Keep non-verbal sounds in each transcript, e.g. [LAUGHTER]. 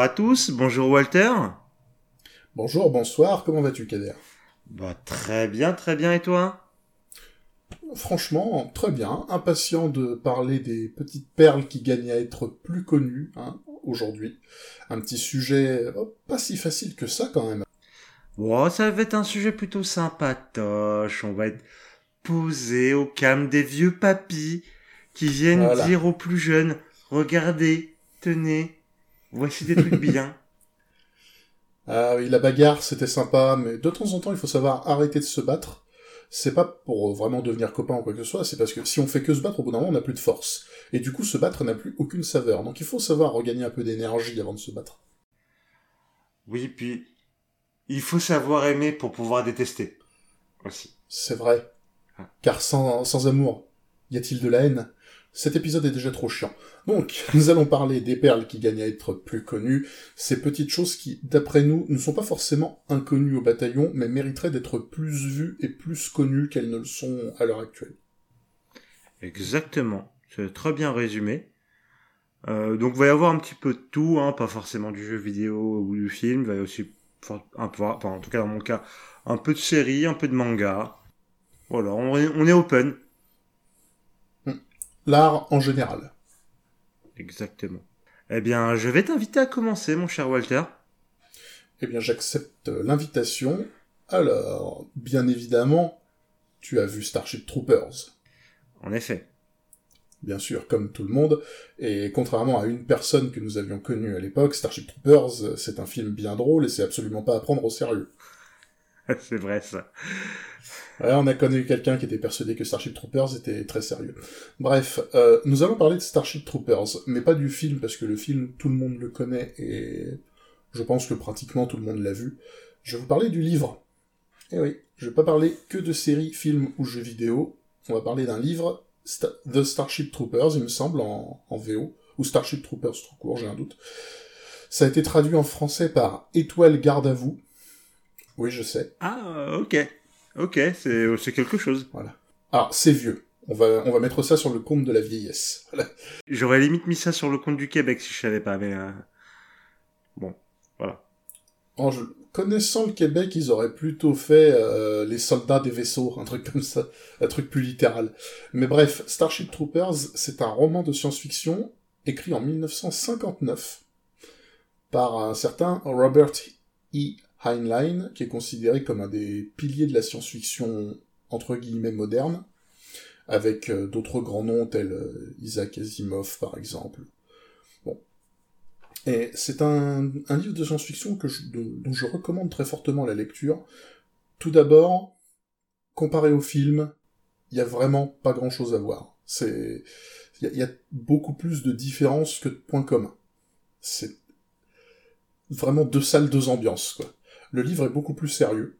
Bonjour à tous, bonjour Walter. Bonjour, bonsoir, comment vas-tu Kader? Bah très bien, très bien et toi? Franchement, très bien, impatient de parler des petites perles qui gagnent à être plus connues hein, aujourd'hui. Un petit sujet oh, pas si facile que ça quand même. Bon, ça va être un sujet plutôt sympatoche, on va être posé au calme des vieux papis qui viennent Voilà. dire aux plus jeunes, regardez, tenez, voici des trucs bien. [LAUGHS] Ah oui, la bagarre c'était sympa, mais de temps en temps il faut savoir arrêter de se battre. C'est pas pour vraiment devenir copain ou quoi que ce soit, c'est parce que si on fait que se battre, au bout d'un moment on n'a plus de force. Et du coup se battre n'a plus aucune saveur. Donc il faut savoir regagner un peu d'énergie avant de se battre. Oui, puis il faut savoir aimer pour pouvoir détester aussi. C'est vrai. Ah. Car sans, sans amour, y a-t-il de la haine? Cet épisode est déjà trop chiant. Donc, [LAUGHS] nous allons parler des perles qui gagnent à être plus connues, ces petites choses qui, d'après nous, ne sont pas forcément inconnues au bataillon, mais mériteraient d'être plus vues et plus connues qu'elles ne le sont à l'heure actuelle. Exactement, c'est très bien résumé. Euh, donc il va y avoir un petit peu de tout, hein, pas forcément du jeu vidéo ou du film, il va y avoir aussi en tout cas dans mon cas, un peu de série, un peu de manga. Voilà, on est open. L'art en général. Exactement. Eh bien, je vais t'inviter à commencer, mon cher Walter. Eh bien, j'accepte l'invitation. Alors, bien évidemment, tu as vu Starship Troopers. En effet. bien sûr, comme tout le monde, et contrairement à une personne que nous avions connue à l'époque, Starship Troopers, c'est un film bien drôle et c'est absolument pas à prendre au sérieux. [LAUGHS] c'est vrai ça. Ouais, on a connu quelqu'un qui était persuadé que Starship Troopers était très sérieux. Bref, euh, nous allons parler de Starship Troopers, mais pas du film, parce que le film, tout le monde le connaît, et je pense que pratiquement tout le monde l'a vu. Je vais vous parler du livre. Eh oui, je vais pas parler que de séries, films ou jeux vidéo, on va parler d'un livre, The Starship Troopers, il me semble, en, en VO, ou Starship Troopers tout court, j'ai un doute. Ça a été traduit en français par Étoile garde à vous. Oui, je sais. Ah, ok. Ok, c'est quelque chose. Ah, c'est vieux. On va, on va mettre ça sur le compte de la vieillesse. [LAUGHS] Voilà. J'aurais limite mis ça sur le compte du Québec si je savais pas, mais... euh, Bon, voilà. En connaissant le Québec, ils auraient plutôt fait euh, les soldats des vaisseaux, un truc comme ça, un truc plus littéral. Mais bref, Starship Troopers, c'est un roman de science-fiction écrit en 1959 par un certain Robert E. Heinlein, qui est considéré comme un des piliers de la science-fiction entre guillemets moderne, avec euh, d'autres grands noms tels euh, Isaac Asimov par exemple. Et c'est un, livre de science-fiction dont je recommande très fortement la lecture. Tout d'abord, comparé au film, il y a vraiment pas grand-chose à voir. C'est, il y, y a beaucoup plus de différences que de points communs. C'est vraiment deux salles, deux ambiances, quoi. Le livre est beaucoup plus sérieux.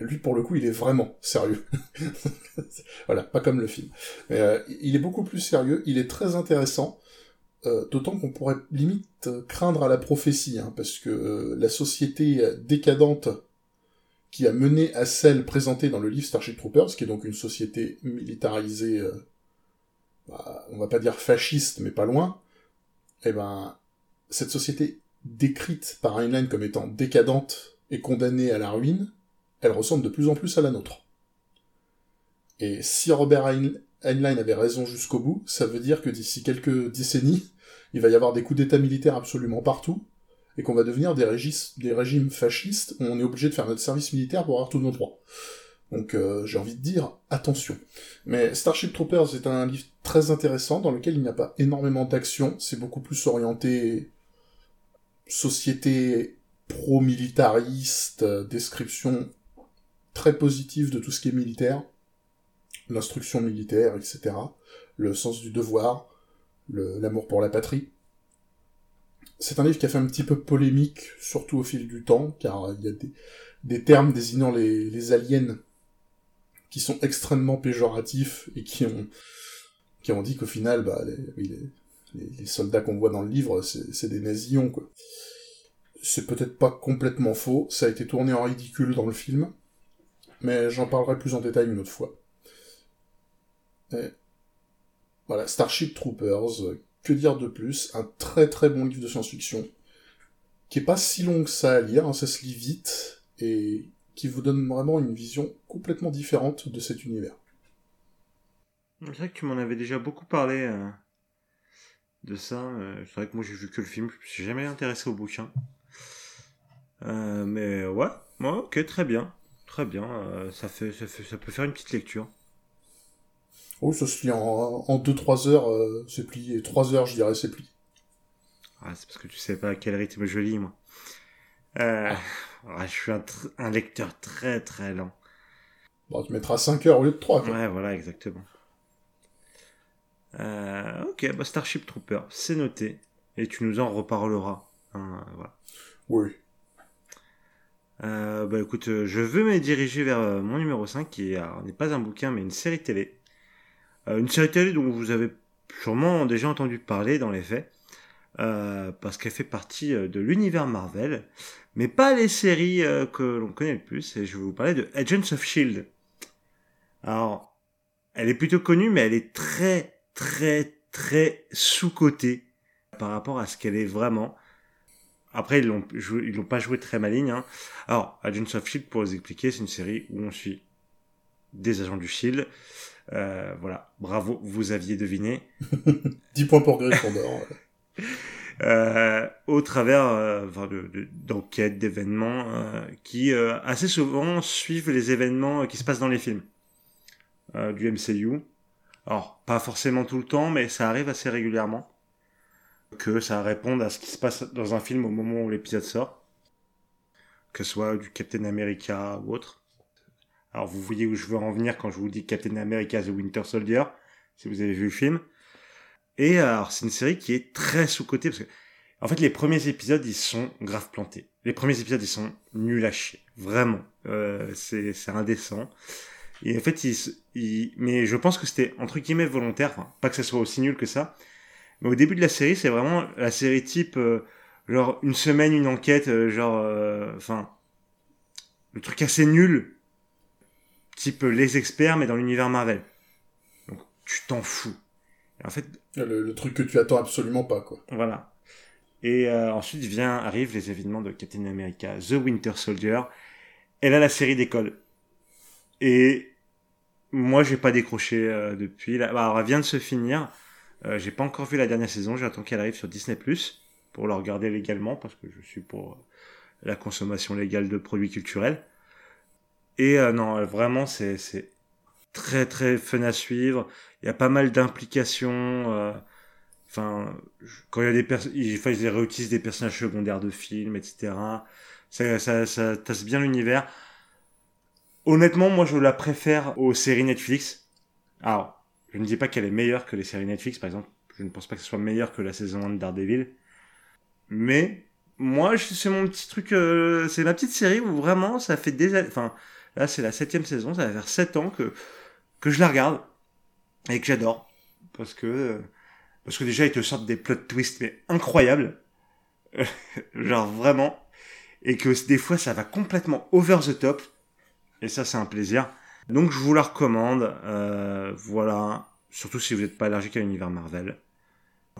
Lui, pour le coup, il est vraiment sérieux. [LAUGHS] voilà, pas comme le film. Mais, euh, il est beaucoup plus sérieux, il est très intéressant. Euh, D'autant qu'on pourrait limite euh, craindre à la prophétie, hein, parce que la société décadente qui a mené à celle présentée dans le livre Starship Troopers, qui est donc une société militarisée, bah, on va pas dire fasciste, mais pas loin, eh ben, cette société décrite par Heinlein comme étant décadente et condamnée à la ruine, elle ressemble de plus en plus à la nôtre. Et si Robert Hein- Heinlein avait raison jusqu'au bout, ça veut dire que d'ici quelques décennies, il va y avoir des coups d'état militaires absolument partout, et qu'on va devenir des régimes fascistes où on est obligé de faire notre service militaire pour avoir tous nos droits. Donc euh, j'ai envie de dire, attention. Mais Starship Troopers est un livre très intéressant dans lequel il n'y a pas énormément d'action, c'est beaucoup plus orienté société pro-militariste, euh, description très positive de tout ce qui est militaire, l'instruction militaire, etc., le sens du devoir, l'amour pour la patrie. C'est un livre qui a fait un petit peu polémique, surtout au fil du temps, car il y a des, termes désignant les, aliens qui sont extrêmement péjoratifs et qui ont, qui ont dit qu'au final, bah, les, les- soldats qu'on voit dans le livre, c'est des nazillons, quoi. C'est peut-être pas complètement faux, ça a été tourné en ridicule dans le film, mais j'en parlerai plus en détail une autre fois. Voilà, Starship Troopers, que dire de plus? Un très très bon livre de science-fiction, qui est pas si long que ça à lire, hein, ça se lit vite, et qui vous donne vraiment une vision complètement différente de cet univers. C'est vrai que tu m'en avais déjà beaucoup parlé euh, de ça. euh, c'est vrai que moi j'ai vu que le film, je me suis jamais intéressé au bouquin. Euh, mais ouais, ouais, ok, très bien. Très bien, euh, ça, fait, ça, fait, ça peut faire une petite lecture. Oh, ça se lit en 2-3 heures, euh, c'est plié. 3 heures, je dirais, c'est plié. Ah, c'est parce que tu sais pas à quel rythme je lis, moi. Euh, ouais, je suis un, un lecteur très très lent. Bon, tu mettras 5 heures au lieu de 3, quoi. Ouais, voilà, exactement. Euh, ok, bah Starship Trooper, c'est noté. Et tu nous en reparleras. hein, voilà. Oui. Euh, bah écoute, euh, je veux me diriger vers euh, mon numéro 5 qui n'est pas un bouquin mais une série télé. Euh, une série télé dont vous avez sûrement déjà entendu parler dans les faits. euh, parce qu'elle fait partie euh, de l'univers Marvel. Mais pas les séries que l'on connaît le plus. Et je vais vous parler de Agents of Shield. Alors, elle est plutôt connue mais elle est très très très sous-cotée par rapport à ce qu'elle est vraiment. Après, ils l'ont ils l'ont pas joué très maligne. Hein. Alors, Agents of Shield, pour vous expliquer, c'est une série où on suit des agents du Shield. Euh, voilà, bravo, vous aviez deviné. [LAUGHS] 10 points pour Gryffondor. [LAUGHS] Euh, au travers euh, enfin, de- de- d'enquêtes, d'événements euh, qui euh, assez souvent suivent les événements qui se passent dans les films euh, du MCU. Alors, pas forcément tout le temps, mais ça arrive assez régulièrement que ça réponde à ce qui se passe dans un film au moment où l'épisode sort, que ce soit du Captain America ou autre. Alors, vous voyez où je veux en venir quand je vous dis Captain America The Winter Soldier, si vous avez vu le film. Et alors, c'est une série qui est très sous-cotée parce que, en fait, les premiers épisodes, ils sont grave plantés. Les premiers épisodes, ils sont nuls à chier. Vraiment. Euh, c'est, indécent. Et en fait, ils, s- ils- mais je pense que c'était, entre guillemets, volontaire. Enfin, pas que ça soit aussi nul que ça. Mais au début de la série, c'est vraiment la série type, euh, genre, une semaine, une enquête, euh, genre, euh, enfin, le truc assez nul. Type les experts, mais dans l'univers Marvel. Donc, tu t'en fous. Et en fait, Le, le truc que tu attends absolument pas, quoi. voilà. Et ensuite vient, arrivent les événements de Captain America, The Winter Soldier. Et là, la série décolle. Et moi, j'ai pas décroché euh, depuis. Là, bah, alors, elle vient de se finir. Euh, j'ai pas encore vu la dernière saison. J'attends qu'elle arrive sur Disney pour la regarder légalement parce que je suis pour euh, la consommation légale de produits culturels. Et euh, non, euh, vraiment, c'est c'est très très fun à suivre. Il y a pas mal d'implications. euh, Enfin, quand il y a des personnes, ils réutilisent des personnages secondaires de films, etc. Ça, ça, ça tasse bien l'univers. Honnêtement, moi, je la préfère aux séries Netflix. Alors, je ne dis pas qu'elle est meilleure que les séries Netflix, par exemple. Je ne pense pas que ce soit meilleur que la saison 1 de Daredevil. Mais, moi, c'est mon petit truc, euh, c'est ma petite série où vraiment, ça fait des, enfin, là, c'est la septième saison, ça va faire sept ans que, que je la regarde. Et que j'adore. Parce que, parce que déjà, ils te sortent des plot twists, mais incroyables. [LAUGHS] Genre vraiment. Et que des fois, ça va complètement over the top. Et ça, c'est un plaisir. Donc, je vous la recommande. Euh, voilà. Surtout si vous n'êtes pas allergique à l'univers Marvel.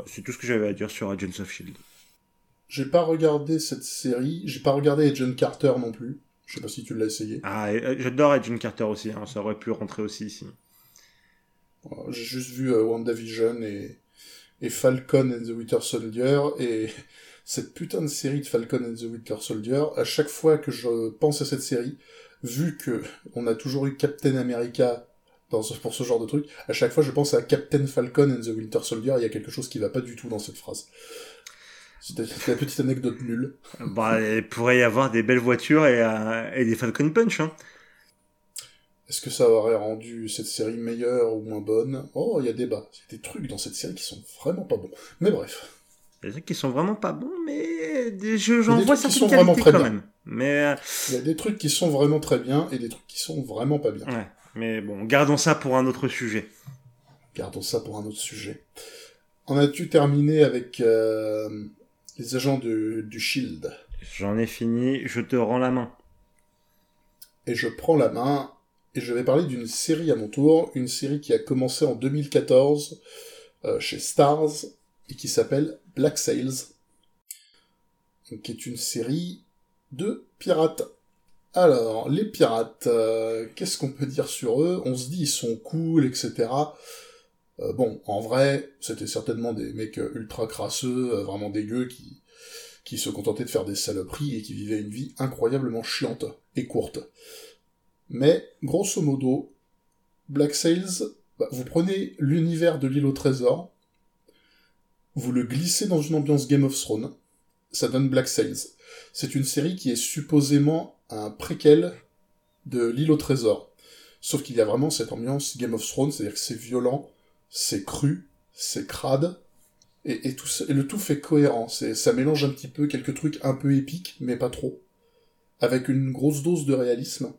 C'est tout ce que j'avais à dire sur Agents of Shield. J'ai pas regardé cette série, j'ai pas regardé Agent Carter non plus. Je sais pas si tu l'as essayé. Ah, euh, j'adore Agent Carter aussi. hein, ça aurait pu rentrer aussi ici. J'ai juste vu euh, WandaVision et, et Falcon and the Winter Soldier, et [LAUGHS] cette putain de série de Falcon and the Winter Soldier, à chaque fois que je pense à cette série, vu que on a toujours eu Captain America dans ce- pour ce genre de truc, à chaque fois je pense à Captain Falcon and the Winter Soldier, il y a quelque chose qui va pas du tout dans cette phrase. C'était la petite anecdote nulle. bah, il pourrait y avoir des belles voitures et, euh, et des Falcon Punch. Hein. Est-ce que ça aurait rendu cette série meilleure ou moins bonne? Oh, il y a débat. Il y a des trucs dans cette série qui sont vraiment pas bons. Mais bref. Des trucs qui sont vraiment pas bons, mais j'en vois certaines qualités quand bien. même. Mais, euh, Il y a des trucs qui sont vraiment très bien et des trucs qui sont vraiment pas bien. ouais. Mais bon, gardons ça pour un autre sujet. Gardons ça pour un autre sujet. En as-tu terminé avec euh, les agents de- du Shield? J'en ai fini, je te rends la main. Et je prends la main et je vais parler d'une série à mon tour, une série qui a commencé en 2014 euh, chez Stars et qui s'appelle Black Sails, qui est une série de pirates. Alors, les pirates, euh, qu'est-ce qu'on peut dire sur eux? On se dit ils sont cool, etc. Euh, bon, en vrai, c'était certainement des mecs ultra crasseux, euh, vraiment dégueux, qui, qui se contentaient de faire des saloperies et qui vivaient une vie incroyablement chiante et courte. Mais, grosso modo, Black Sails, bah, vous prenez l'univers de l'île au trésor, vous le glissez dans une ambiance Game of Thrones, ça donne Black Sails. C'est une série qui est supposément un préquel de l'île au trésor. Sauf qu'il y a vraiment cette ambiance Game of Thrones, c'est-à-dire que c'est violent, c'est cru, c'est crade, et, tout, et le tout fait cohérent. Ça mélange un petit peu quelques trucs un peu épiques, mais pas trop, avec une grosse dose de réalisme.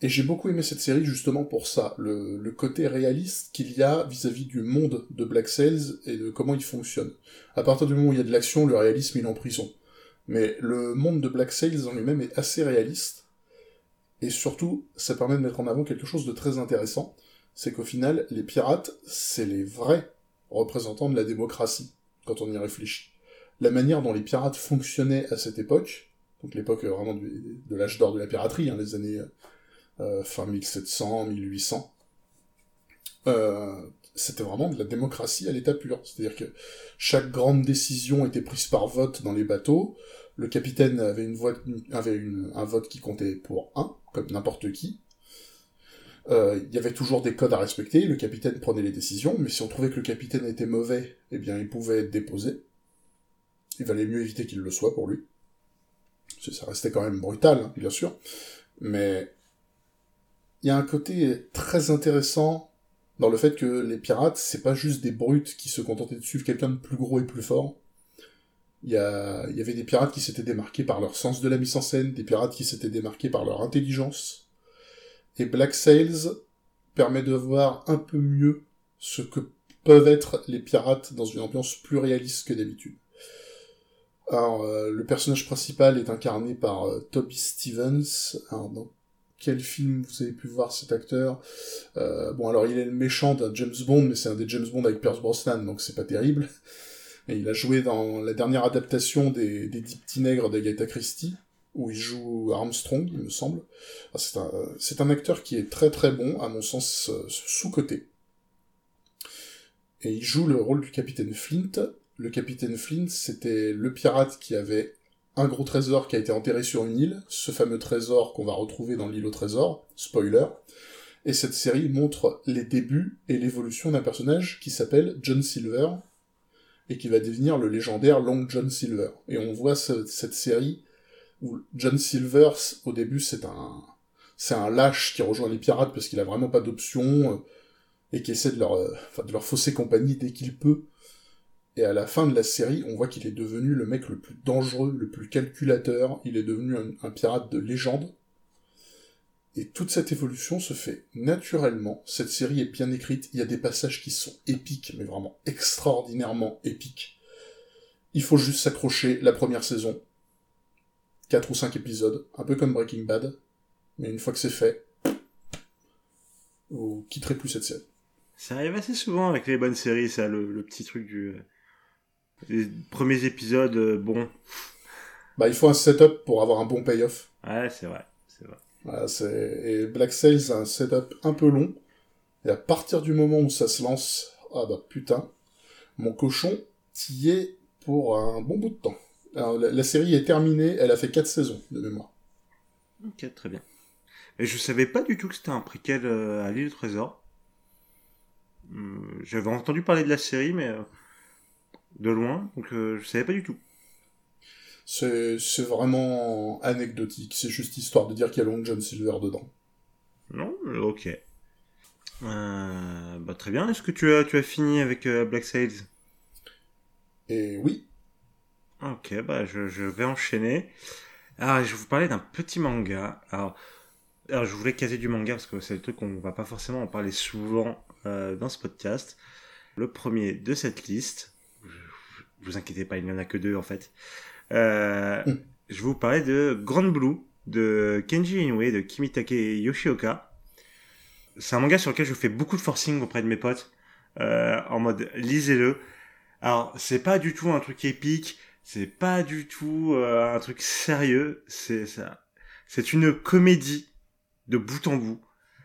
Et j'ai beaucoup aimé cette série justement pour ça, le, côté réaliste qu'il y a vis-à-vis du monde de Black Sails et de comment il fonctionne. À partir du moment où il y a de l'action, le réalisme il est en prison. Mais le monde de Black Sails en lui-même est assez réaliste, et surtout, ça permet de mettre en avant quelque chose de très intéressant, c'est qu'au final, les pirates, c'est les vrais représentants de la démocratie, quand on y réfléchit. La manière dont les pirates fonctionnaient à cette époque, donc l'époque vraiment de l'âge d'or de la piraterie, hein, les années euh, fin 1700, 1800, euh, c'était vraiment de la démocratie à l'état pur. C'est-à-dire que chaque grande décision était prise par vote dans les bateaux, le capitaine avait, une voix, un vote qui comptait pour un, comme n'importe qui. Euh, il y avait toujours des codes à respecter, le capitaine prenait les décisions, mais si on trouvait que le capitaine était mauvais, eh bien il pouvait être déposé. Il valait mieux éviter qu'il le soit pour lui. Ça restait quand même brutal, hein, bien sûr. Mais il y a un côté très intéressant dans le fait que les pirates, c'est pas juste des brutes qui se contentaient de suivre quelqu'un de plus gros et plus fort. Il y, avait des pirates qui s'étaient démarqués par leur sens de la mise en scène, des pirates qui s'étaient démarqués par leur intelligence. Et Black Sails permet de voir un peu mieux ce que peuvent être les pirates dans une ambiance plus réaliste que d'habitude. Alors, euh, le personnage principal est incarné par euh, Toby Stevens. Quel film vous avez pu voir cet acteur euh, Bon, alors il est le méchant d'un James Bond, mais c'est un des James Bond avec Pierce Brosnan, donc c'est pas terrible. Et il a joué dans la dernière adaptation des, des Dix Petits Nègres d'Agatha Christie, où il joue Armstrong, il me semble. C'est un, un, acteur qui est très très bon, à mon sens euh, sous-coté. Et il joue le rôle du capitaine Flint. Le capitaine Flint, c'était le pirate qui avait un gros trésor qui a été enterré sur une île, ce fameux trésor qu'on va retrouver dans l'île au trésor, spoiler. Et cette série montre les débuts et l'évolution d'un personnage qui s'appelle John Silver, et qui va devenir le légendaire Long John Silver. Et on voit cette série où John Silver, au début, c'est un, c'est un lâche qui rejoint les pirates parce qu'il a vraiment pas d'option, euh, et qui essaie de leur, euh, de leur fausser compagnie dès qu'il peut. Et à la fin de la série, on voit qu'il est devenu le mec le plus dangereux, le plus calculateur, il est devenu un, pirate de légende. Et toute cette évolution se fait naturellement, cette série est bien écrite, il y a des passages qui sont épiques, mais vraiment extraordinairement épiques. Il faut juste s'accrocher la première saison, 4 ou 5 épisodes, un peu comme Breaking Bad, mais une fois que c'est fait, vous quitterez plus cette série. Ça arrive assez souvent avec les bonnes séries, ça, le petit truc du les premiers épisodes, euh, bon. Bah, il faut un setup pour avoir un bon payoff. Ouais, c'est vrai, c'est vrai. Voilà, c'est... Et Black Sails a un setup un peu long. Et à partir du moment où ça se lance, ah bah putain, mon cochon t'y est pour un bon bout de temps. Alors, la, série est terminée, elle a fait 4 saisons de mémoire. Ok, très bien. Et je savais pas du tout que c'était un préquel euh, à l'île du trésor. Hum, j'avais entendu parler de la série, mais euh, de loin, donc euh, je savais pas du tout. C'est vraiment anecdotique, c'est juste histoire de dire qu'il y a Long John Silver dedans. Non, ok. Euh, bah, très bien, est-ce que tu as, tu as fini avec euh, Black Sails? Et oui. Ok, bah je, vais enchaîner. Alors, je vais vous parler d'un petit manga. Alors, alors, je voulais caser du manga parce que c'est le truc qu'on va pas forcément en parler souvent dans ce podcast. Le premier de cette liste, vous inquiétez pas, il n'y en a que deux en fait. Euh, hmm. Je vous parler de Grand Blue de Kenji Inoue de Kimitake Yoshioka. C'est un manga sur lequel je fais beaucoup de forcing auprès de mes potes euh, en mode lisez-le. Alors, c'est pas du tout un truc épique, c'est pas du tout euh, un truc sérieux, c'est ça. C'est une comédie de bout en bout.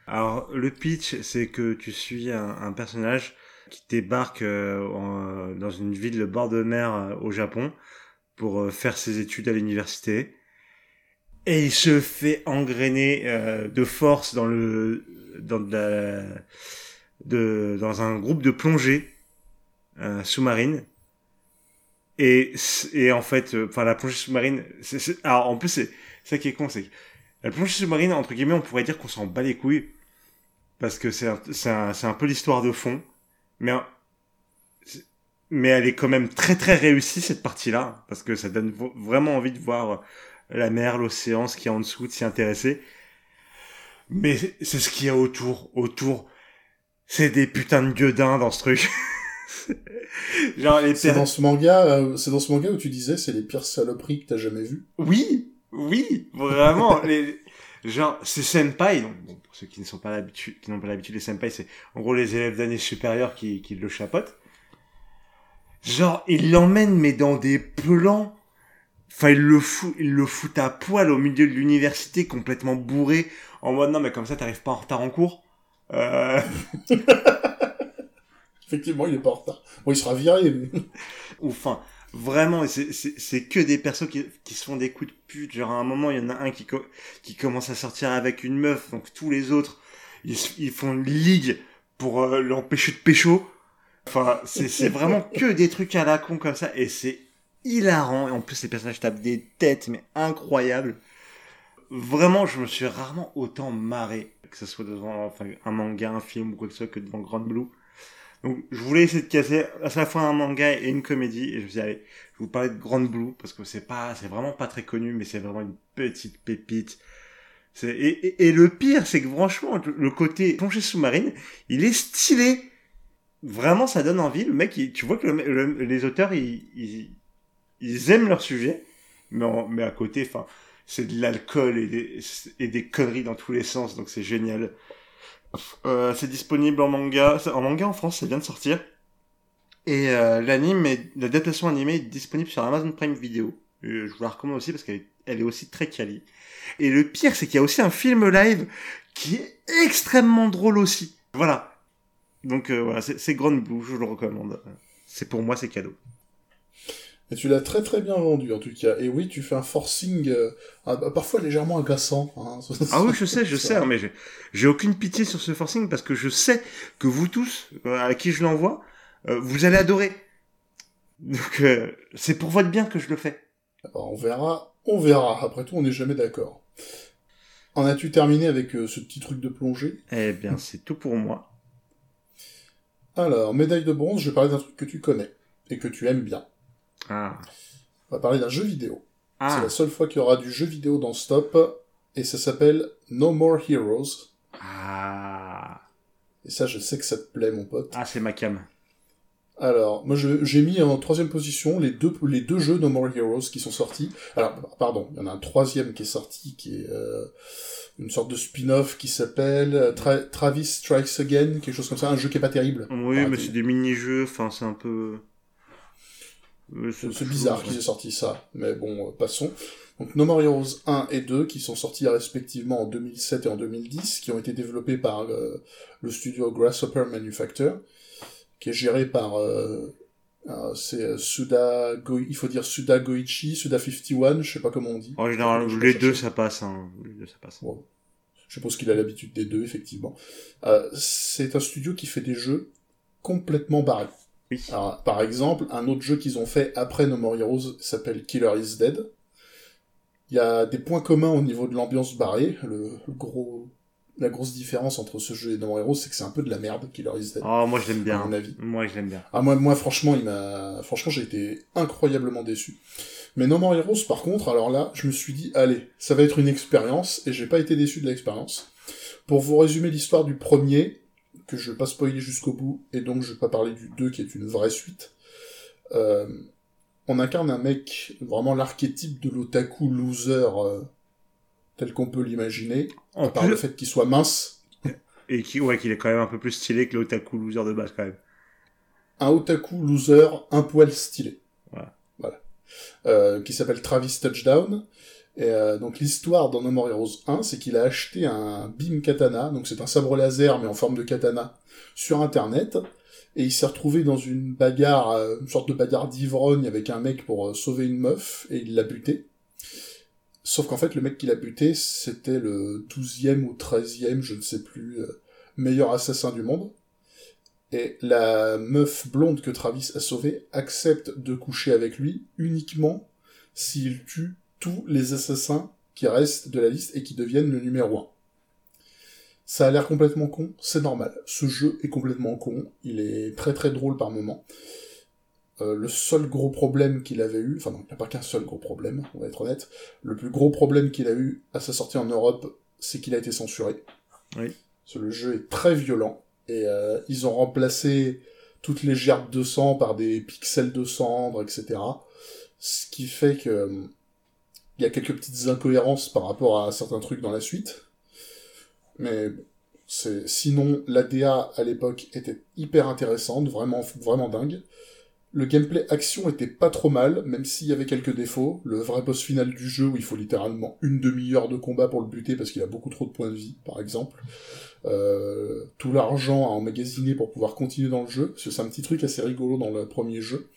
Alors, le pitch, c'est que tu suis un, un personnage qui débarque euh, en- dans une ville de bord de mer euh, au Japon pour euh, faire ses études à l'université. Et il se fait engrainer euh, de force dans le dans de dans un groupe de plongée euh, sous-marine. Et et en fait, euh, enfin la plongée sous-marine, alors en plus c'est ça qui est con, c'est que la plongée sous-marine entre guillemets, on pourrait dire qu'on s'en bat les couilles parce que c'est un peu l'histoire de fond, mais mais elle est quand même très très réussie cette partie-là parce que ça donne vraiment envie de voir la mer, l'océan, ce qu'il y a en dessous, de s'y intéresser. Mais c'est ce qu'il y a autour, autour. C'est des putains de gueudins dans ce truc. [LAUGHS] Genre les C'est dans ce manga, euh, c'est dans ce manga où tu disais c'est les pires saloperies que t'as jamais vues? Oui, oui, vraiment. [LAUGHS] les... Genre, c'est senpai, donc, bon, pour ceux qui ne sont pas l'habitude, qui n'ont pas l'habitude, les senpai, c'est en gros les élèves d'année supérieure qui, qui le chapotent. Genre, il l'emmène, mais dans des plans. Enfin, il le fout, il le fout à poil au milieu de l'université, complètement bourré, en mode non, mais comme ça, t'arrives pas en retard en cours. Euh... [LAUGHS] Effectivement, il est pas en retard. Bon, il sera viré, mais... ou enfin vraiment c'est c'est que des persos qui qui se font des coups de pute. Genre à un moment il y en a un qui co- qui commence à sortir avec une meuf donc tous les autres ils ils font une ligue pour euh, l'empêcher de pécho. Enfin c'est c'est vraiment [LAUGHS] que des trucs à la con comme ça et c'est hilarant. Et en plus les personnages tapent des têtes mais incroyables. Vraiment je me suis rarement autant marré que ce soit devant enfin, un manga un film ou quoi que ce soit que devant Grand Blue donc, je voulais essayer de casser à la fois un manga et une comédie, et je me suis dit, allez, je vais vous parler de Grand Blue, parce que c'est pas, c'est vraiment pas très connu, mais c'est vraiment une petite pépite. Et, le pire, c'est que franchement, le- côté plongée sous-marine, il est stylé. Vraiment, ça donne envie. Le mec, tu vois que les auteurs, ils, aiment leur sujet, mais, mais à côté, enfin, c'est de l'alcool et des, et des conneries dans tous les sens, donc c'est génial. Euh, c'est disponible en manga, en manga en France, ça vient de sortir. Et euh, l'anime, est- l'adaptation animée est disponible sur Amazon Prime Video. Euh, je vous la recommande aussi parce qu'elle est, elle est aussi très quali. Et le pire, c'est qu'il y a aussi un film live qui est extrêmement drôle aussi. Voilà. Donc voilà, c'est c'est Grand Blue, je vous le recommande. C'est pour moi, c'est cadeau. Et tu l'as très très bien vendu en tout cas. Et oui, tu fais un forcing euh, parfois légèrement agaçant. Hein. [LAUGHS] Ah oui, je sais, je sais, hein, mais j'ai- aucune pitié sur ce forcing parce que je sais que vous tous, euh, à qui je l'envoie, euh, vous allez adorer. Donc euh, c'est pour votre bien que je le fais. Alors, on verra, on verra. Après tout, on n'est jamais d'accord. En as-tu terminé avec ce petit truc de plongée? Eh bien, c'est tout pour moi. Alors, médaille de bronze, je vais parler d'un truc que tu connais et que tu aimes bien. Ah. On va parler d'un jeu vidéo. C'est Ah. la seule fois qu'il y aura du jeu vidéo dans Stop, et ça s'appelle No More Heroes. Ah. Et ça, je sais que ça te plaît, mon pote. Ah, c'est ma cam. Alors, moi, j'ai mis en troisième position les deux, les deux jeux No More Heroes qui sont sortis. Alors, pardon, il y en a un troisième qui est sorti, qui est euh, une sorte de spin-off qui s'appelle euh, Tra- Travis Strikes Again, quelque chose comme ça, un jeu qui est pas terrible. Oui, mais c'est des mini-jeux, enfin, c'est un peu... Euh, C'est bizarre qu'ils aient sorti ça, mais bon, euh, passons. Donc No More Heroes 1 et 2, qui sont sortis respectivement en 2007 et en 2010, qui ont été développés par euh, le studio Grasshopper Manufacture, qui est géré par... euh, c'est Suda Go... il faut dire Suda Goichi, Suda 51, je sais pas comment on dit. En général, les deux, ça passe, hein. Les deux, ça passe. Je suppose qu'il a l'habitude des deux, effectivement. Euh, c'est un studio qui fait des jeux complètement barrés. Oui. Alors, par exemple, un autre jeu qu'ils ont fait après No More Heroes s'appelle Killer is Dead. Il y a des points communs au niveau de l'ambiance barrée. Le, le gros, la grosse différence entre ce jeu et No More Heroes, c'est que c'est un peu de la merde, Killer is Dead. Oh, moi, je l'aime à bien. mon avis. Moi, je l'aime bien. Ah, moi, moi, franchement, il m'a, franchement, j'ai été incroyablement déçu. Mais No More Heroes, par contre, alors là, je me suis dit, allez, ça va être une expérience, et j'ai pas été déçu de l'expérience. Pour vous résumer l'histoire du premier, que je vais pas spoiler jusqu'au bout, et donc je vais pas parler du 2 qui est une vraie suite, euh, on incarne un mec, vraiment l'archétype de l'otaku loser, euh, tel qu'on peut l'imaginer, à part le fait qu'il soit mince. et qui, ouais, qu'il est quand même un peu plus stylé que l'otaku loser de base, quand même. un otaku loser, un poil stylé. Voilà. Voilà. Euh, qui s'appelle Travis Touchdown. Et euh, donc l'histoire dans No More Heroes 1, c'est qu'il a acheté un beam katana, donc c'est un sabre laser mais en forme de katana, sur internet, et il s'est retrouvé dans une bagarre, euh, une sorte de bagarre d'ivrogne avec un mec pour euh, sauver une meuf, et il l'a buté. Sauf qu'en fait, le mec qui l'a buté, c'était le 12e ou 13e, je ne sais plus, meilleur assassin du monde. Et la meuf blonde que Travis a sauvée accepte de coucher avec lui uniquement s'il tue tous les assassins qui restent de la liste et qui deviennent le numéro 1. Ça a l'air complètement con, c'est normal. Ce jeu est complètement con, il est très très drôle par moments. Euh, le seul gros problème qu'il avait eu, enfin non, il n'y a pas qu'un seul gros problème, on va être honnête, le plus gros problème qu'il a eu à sa sortie en Europe, c'est qu'il a été censuré. Oui. Parce que le jeu est très violent, et euh, ils ont remplacé toutes les gerbes de sang par des pixels de cendre, etc. Ce qui fait que il y a quelques petites incohérences par rapport à certains trucs dans la suite. Mais c'est sinon l'ADA à l'époque était hyper intéressante, vraiment dingue. Le gameplay action était pas trop mal, même s'il y avait quelques défauts. Le vrai boss final du jeu, où il faut littéralement une demi-heure de combat pour le buter parce qu'il a beaucoup trop de points de vie, par exemple. Euh, tout l'argent à emmagasiner pour pouvoir continuer dans le jeu, parce que c'est un petit truc assez rigolo dans le premier jeu,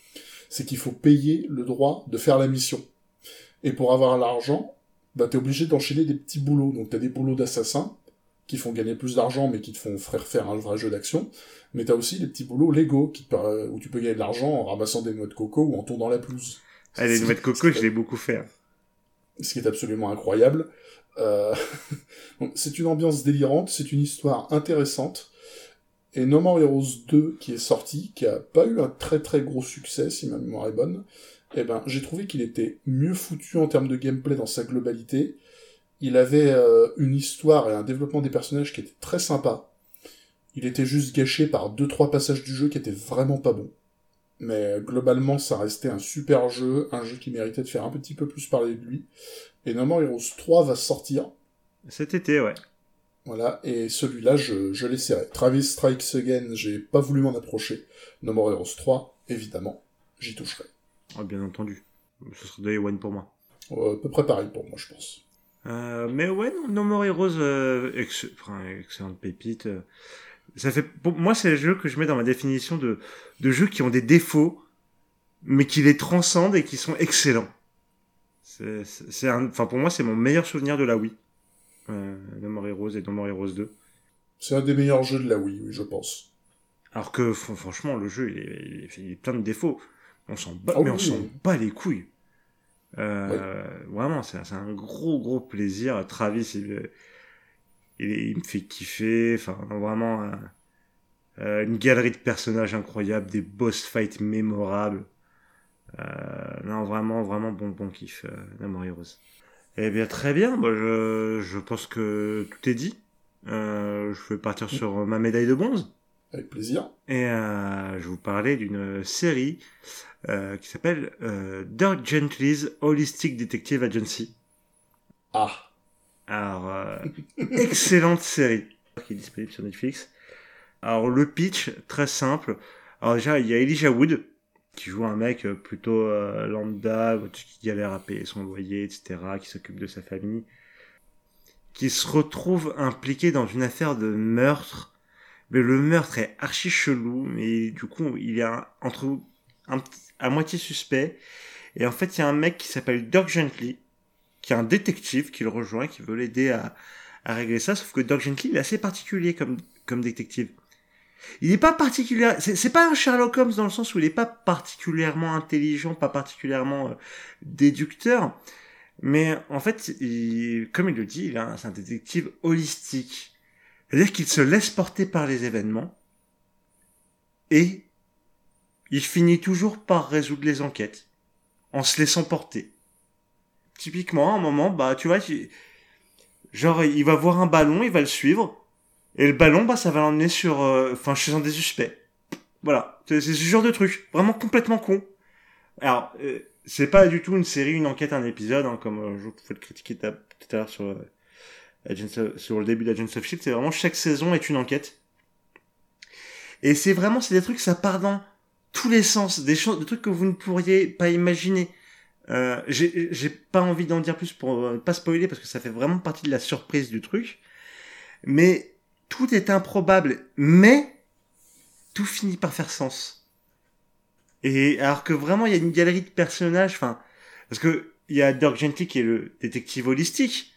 c'est qu'il faut payer le droit de faire la mission. Et pour avoir l'argent, bah t'es obligé d'enchaîner des petits boulots. Donc t'as des boulots d'assassin, qui font gagner plus d'argent mais qui te font faire faire un vrai jeu d'action. Mais t'as aussi des petits boulots Lego qui te, per- où tu peux gagner de l'argent en ramassant des noix de coco ou en tondant la pelouse. Ah, les noix de coco, je l'ai beaucoup fait. hein. Ce qui est absolument incroyable. Euh, [LAUGHS] c'est une ambiance délirante, c'est une histoire intéressante. Et No More Heroes 2 qui est sorti, qui a pas eu un très très gros succès si ma mémoire est bonne, eh ben j'ai trouvé qu'il était mieux foutu en termes de gameplay dans sa globalité. Il avait euh, une histoire et un développement des personnages qui était très sympa. Il était juste gâché par deux trois passages du jeu qui étaient vraiment pas bons. Mais globalement, ça restait un super jeu, un jeu qui méritait de faire un petit peu plus parler de lui. Et No More Heroes 3 va sortir, Cet été, ouais. voilà, et celui-là, je, je l'essaierai. Travis Strikes Again, j'ai pas voulu m'en approcher. No More Heroes 3, évidemment, j'y toucherai. Oh, bien entendu. Ce serait Day One pour moi. Euh, à peu près pareil pour moi, je pense. Euh, mais ouais, No More Heroes, euh, ex- enfin, excellente pépite. euh. Ça fait, pour moi, c'est le jeu que je mets dans ma définition de, de jeux qui ont des défauts, mais qui les transcendent et qui sont excellents. C'est, enfin, pour moi, c'est mon meilleur souvenir de la Wii. Euh, No More Heroes et No More Heroes 2. C'est un des meilleurs jeux de la Wii, oui, je pense. Alors que, fr- franchement, le jeu, il est, il est, il est plein de défauts. On s'en bat, Ah mais oui, on s'en bat les couilles. Euh, Vraiment, c'est un gros, gros plaisir. Travis, il, il, il me fait kiffer. Enfin, vraiment, euh, euh, une galerie de personnages incroyables, des boss fights mémorables. Euh, non, vraiment, vraiment bon, bon kiff, euh, Heroes. Eh bien, très bien. Bah, je, je pense que tout est dit. Euh, je vais partir sur ma médaille de bronze. Avec plaisir. Et euh, je vous parler d'une série euh, qui s'appelle euh, Dirk Gently's Holistic Detective Agency. Ah, Alors, euh, excellente [LAUGHS] série qui est disponible sur Netflix. Alors, le pitch, très simple. Alors déjà, il y a Elijah Wood qui joue un mec plutôt lambda, qui galère à payer son loyer, etc., qui s'occupe de sa famille, qui se retrouve impliqué dans une affaire de meurtre. Mais le meurtre est archi chelou, mais du coup, il est entre un, à moitié suspect. Et en fait, il y a un mec qui s'appelle Dirk Gently, qui est un détective qui le rejoint, qui veut l'aider à, à régler ça. Sauf que Dirk Gently, il est assez particulier comme, comme détective. Il n'est pas particulier, c'est pas un Sherlock Holmes dans le sens où il n'est pas particulièrement intelligent, pas particulièrement euh, déducteur, mais en fait, il- comme il le dit, c'est un détective holistique. C'est-à-dire qu'il se laisse porter par les événements et il finit toujours par résoudre les enquêtes en se laissant porter. Typiquement, à un moment, bah, tu vois, genre, il va voir un ballon, il va le suivre, et le ballon, bah, ça va l'emmener sur, euh, enfin, chez un des suspects. Voilà. C'est ce genre de truc. Vraiment complètement con. Alors, euh, c'est pas du tout une série, une enquête, un épisode, hein, comme euh, je pouvais le critiquer tout à l'heure sur, euh, Sur le début d'Agents of Shield. C'est vraiment chaque saison est une enquête. Et c'est vraiment, c'est des trucs, ça part dans tous les sens, des choses, des trucs que vous ne pourriez pas imaginer. Euh, j'ai j'ai pas envie d'en dire plus pour euh, pas spoiler parce que ça fait vraiment partie de la surprise du truc. Mais tout est improbable, mais tout finit par faire sens. Et alors que vraiment il y a une galerie de personnages, enfin parce que il y a Dirk Gently qui est le détective holistique,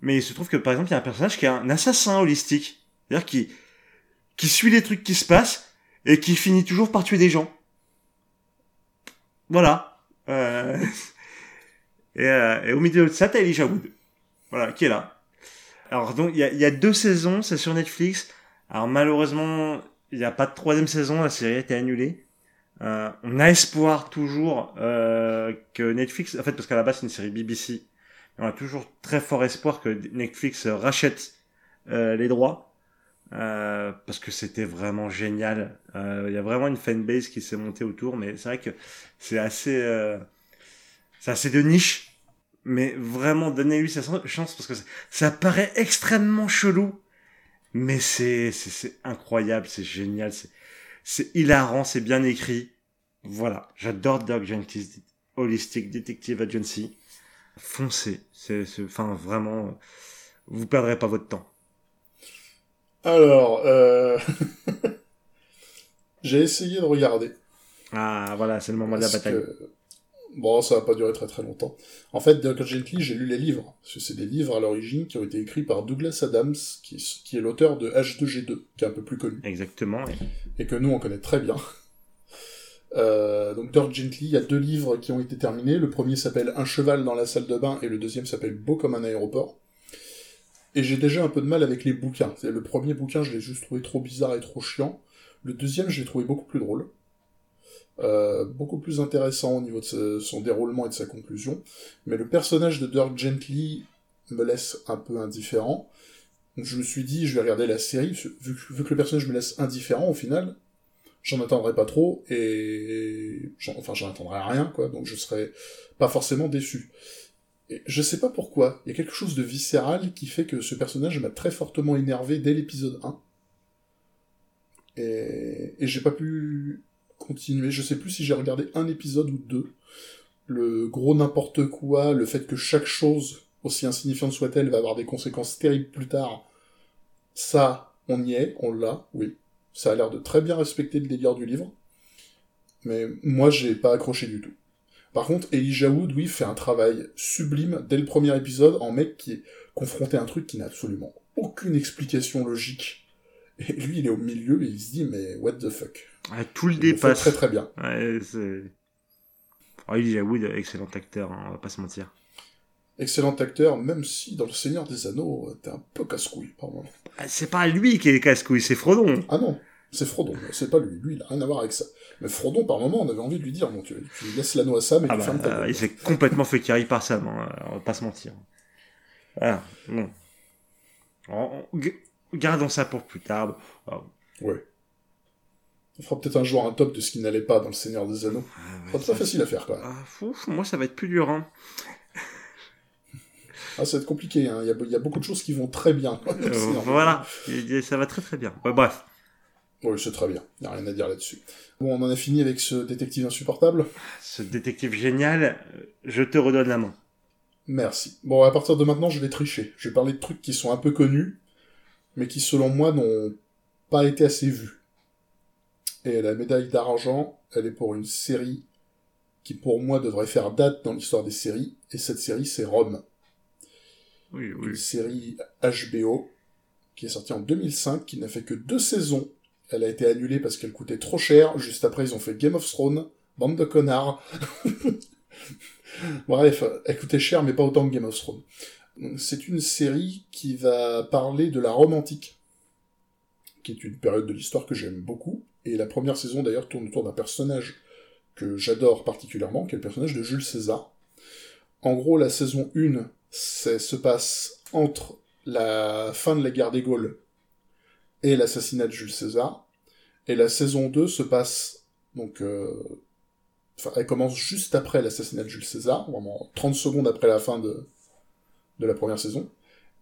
mais il se trouve que par exemple il y a un personnage qui est un assassin holistique, c'est-à-dire qui qui suit les trucs qui se passent et qui finit toujours par tuer des gens. Voilà. Euh... [LAUGHS] et, euh, et, au milieu de ça, t'as Elijah Wood. Voilà, qui est là. Alors donc, il y a, y a, deux saisons, c'est sur Netflix. Alors malheureusement, il n'y a pas de troisième saison, la série a été annulée. Euh, on a espoir toujours euh, que Netflix, en fait, parce qu'à la base c'est une série BBC, on a toujours très fort espoir que Netflix rachète euh, les droits euh, parce que c'était vraiment génial. Il euh, y a vraiment une fanbase qui s'est montée autour, mais c'est vrai que c'est assez, euh, c'est assez de niche. Mais vraiment, donnez-lui sa chance parce que ça paraît extrêmement chelou, mais c'est c'est incroyable, c'est génial, c'est c'est hilarant, c'est bien écrit. Voilà, j'adore Doug Jenkins, Holistic Detective Agency. Foncez, c'est enfin vraiment, vous perdrez pas votre temps. Alors, euh... [LAUGHS] j'ai essayé de regarder. Ah, voilà, c'est le moment de la bataille. Que... Bon, ça va pas durer très très longtemps. En fait, Dirk Gently, j'ai lu les livres. Parce que c'est des livres à l'origine qui ont été écrits par Douglas Adams, qui, qui est l'auteur de H2G2, qui est un peu plus connu. Exactement. Et que nous, on connaît très bien. Euh, donc Dirk Gently, il y a deux livres qui ont été terminés. Le premier s'appelle Un cheval dans la salle de bain et le deuxième s'appelle Beau comme un aéroport. Et j'ai déjà un peu de mal avec les bouquins. Le premier bouquin, je l'ai juste trouvé trop bizarre et trop chiant. Le deuxième, je l'ai trouvé beaucoup plus drôle. Euh, beaucoup plus intéressant au niveau de son déroulement et de sa conclusion. Mais le personnage de Dirk Gently me laisse un peu indifférent. Je me suis dit, je vais regarder la série, vu que le personnage me laisse indifférent au final, j'en attendrai pas trop, et... Enfin, j'en attendrai rien, quoi, donc je serai pas forcément déçu je sais pas pourquoi, il y a quelque chose de viscéral qui fait que ce personnage m'a très fortement énervé dès l'épisode 1. Et, et j'ai pas pu continuer. Je sais plus si j'ai regardé un épisode ou deux. Le gros n'importe quoi, le fait que chaque chose, aussi insignifiante soit-elle, va avoir des conséquences terribles plus tard. Ça, on y est, on l'a, oui. Ça a l'air de très bien respecter le délire du livre. Mais moi, j'ai pas accroché du tout. Par contre, Elijah Wood, oui, fait un travail sublime dès le premier épisode en mec qui est confronté à un truc qui n'a absolument aucune explication logique. Et lui, il est au milieu et il se dit, mais what the fuck. tout le dépasse. Très très bien. Ouais, oh, Elijah Wood, excellent acteur, hein, on va pas se mentir. Excellent acteur, même si dans Le Seigneur des Anneaux, t'es un peu casse-couille par moment. Ah, c'est pas lui qui est casse-couille, c'est Frodon. Ah non, c'est Frodon, c'est pas lui. Lui, il a rien à voir avec ça. Mais Frodon, par moment, on avait envie de lui dire, bon, tu, laisses l'anneau à Sam et ah tu bah, ta euh, Il s'est complètement fait carry par Sam, hein, on va pas se mentir. Voilà, non. Gardons ça pour plus tard. Ouais. On fera peut-être un jour un top de ce qui n'allait pas dans le Seigneur des Anneaux. Ah, pas facile à faire, quand même. Ah, moi, ça va être plus dur, hein. Ah, ça va être compliqué, hein. Il y, a, beaucoup de choses qui vont très bien. Euh, [LAUGHS] voilà. Ça va très très bien. bref. Oui, c'est très bien. Il n'y a rien à dire là-dessus. Bon, on en a fini avec ce détective insupportable. Ce détective génial, je te redonne la main. Merci. Bon, à partir de maintenant, je vais tricher. Je vais parler de trucs qui sont un peu connus, mais qui, selon moi, n'ont pas été assez vus. Et la médaille d'argent, elle est pour une série qui, pour moi, devrait faire date dans l'histoire des séries, et cette série, c'est Rome. Une série HBO, qui est sortie en 2005, qui n'a fait que deux saisons, elle a été annulée parce qu'elle coûtait trop cher. Juste après, ils ont fait Game of Thrones. Bande de connards. [LAUGHS] Bref, elle coûtait cher, mais pas autant que Game of Thrones. C'est une série qui va parler de la Rome antique, qui est une période de l'histoire que j'aime beaucoup. Et la première saison, d'ailleurs, tourne autour d'un personnage que j'adore particulièrement, qui est le personnage de Jules César. En gros, la saison 1 se passe entre la fin de la guerre des Gaules et l'assassinat de Jules César. Et la saison 2 se passe, donc, euh, elle commence juste après l'assassinat de Jules César, vraiment 30 secondes après la fin de, de la première saison,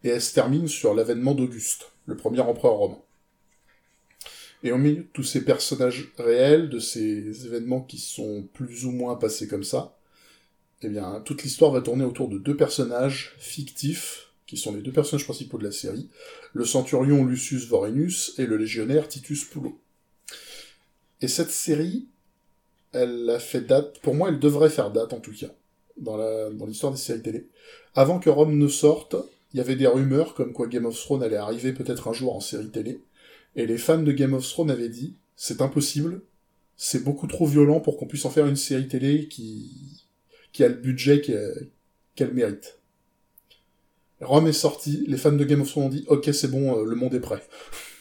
et elle se termine sur l'avènement d'Auguste, le premier empereur romain. Et au milieu de tous ces personnages réels, de ces événements qui sont plus ou moins passés comme ça, eh bien, toute l'histoire va tourner autour de deux personnages fictifs, qui sont les deux personnages principaux de la série, le centurion Lucius Vorenus et le légionnaire Titus Pulo. Et cette série, elle a fait date, pour moi elle devrait faire date en tout cas, dans l'histoire des séries télé. Avant que Rome ne sorte, il y avait des rumeurs comme quoi Game of Thrones allait arriver peut-être un jour en série télé, et les fans de Game of Thrones avaient dit, c'est impossible, c'est beaucoup trop violent pour qu'on puisse en faire une série télé qui, qui a le budget qu'elle mérite. Rome est sorti, les fans de Game of Thrones ont dit ok c'est bon, euh, le monde est prêt.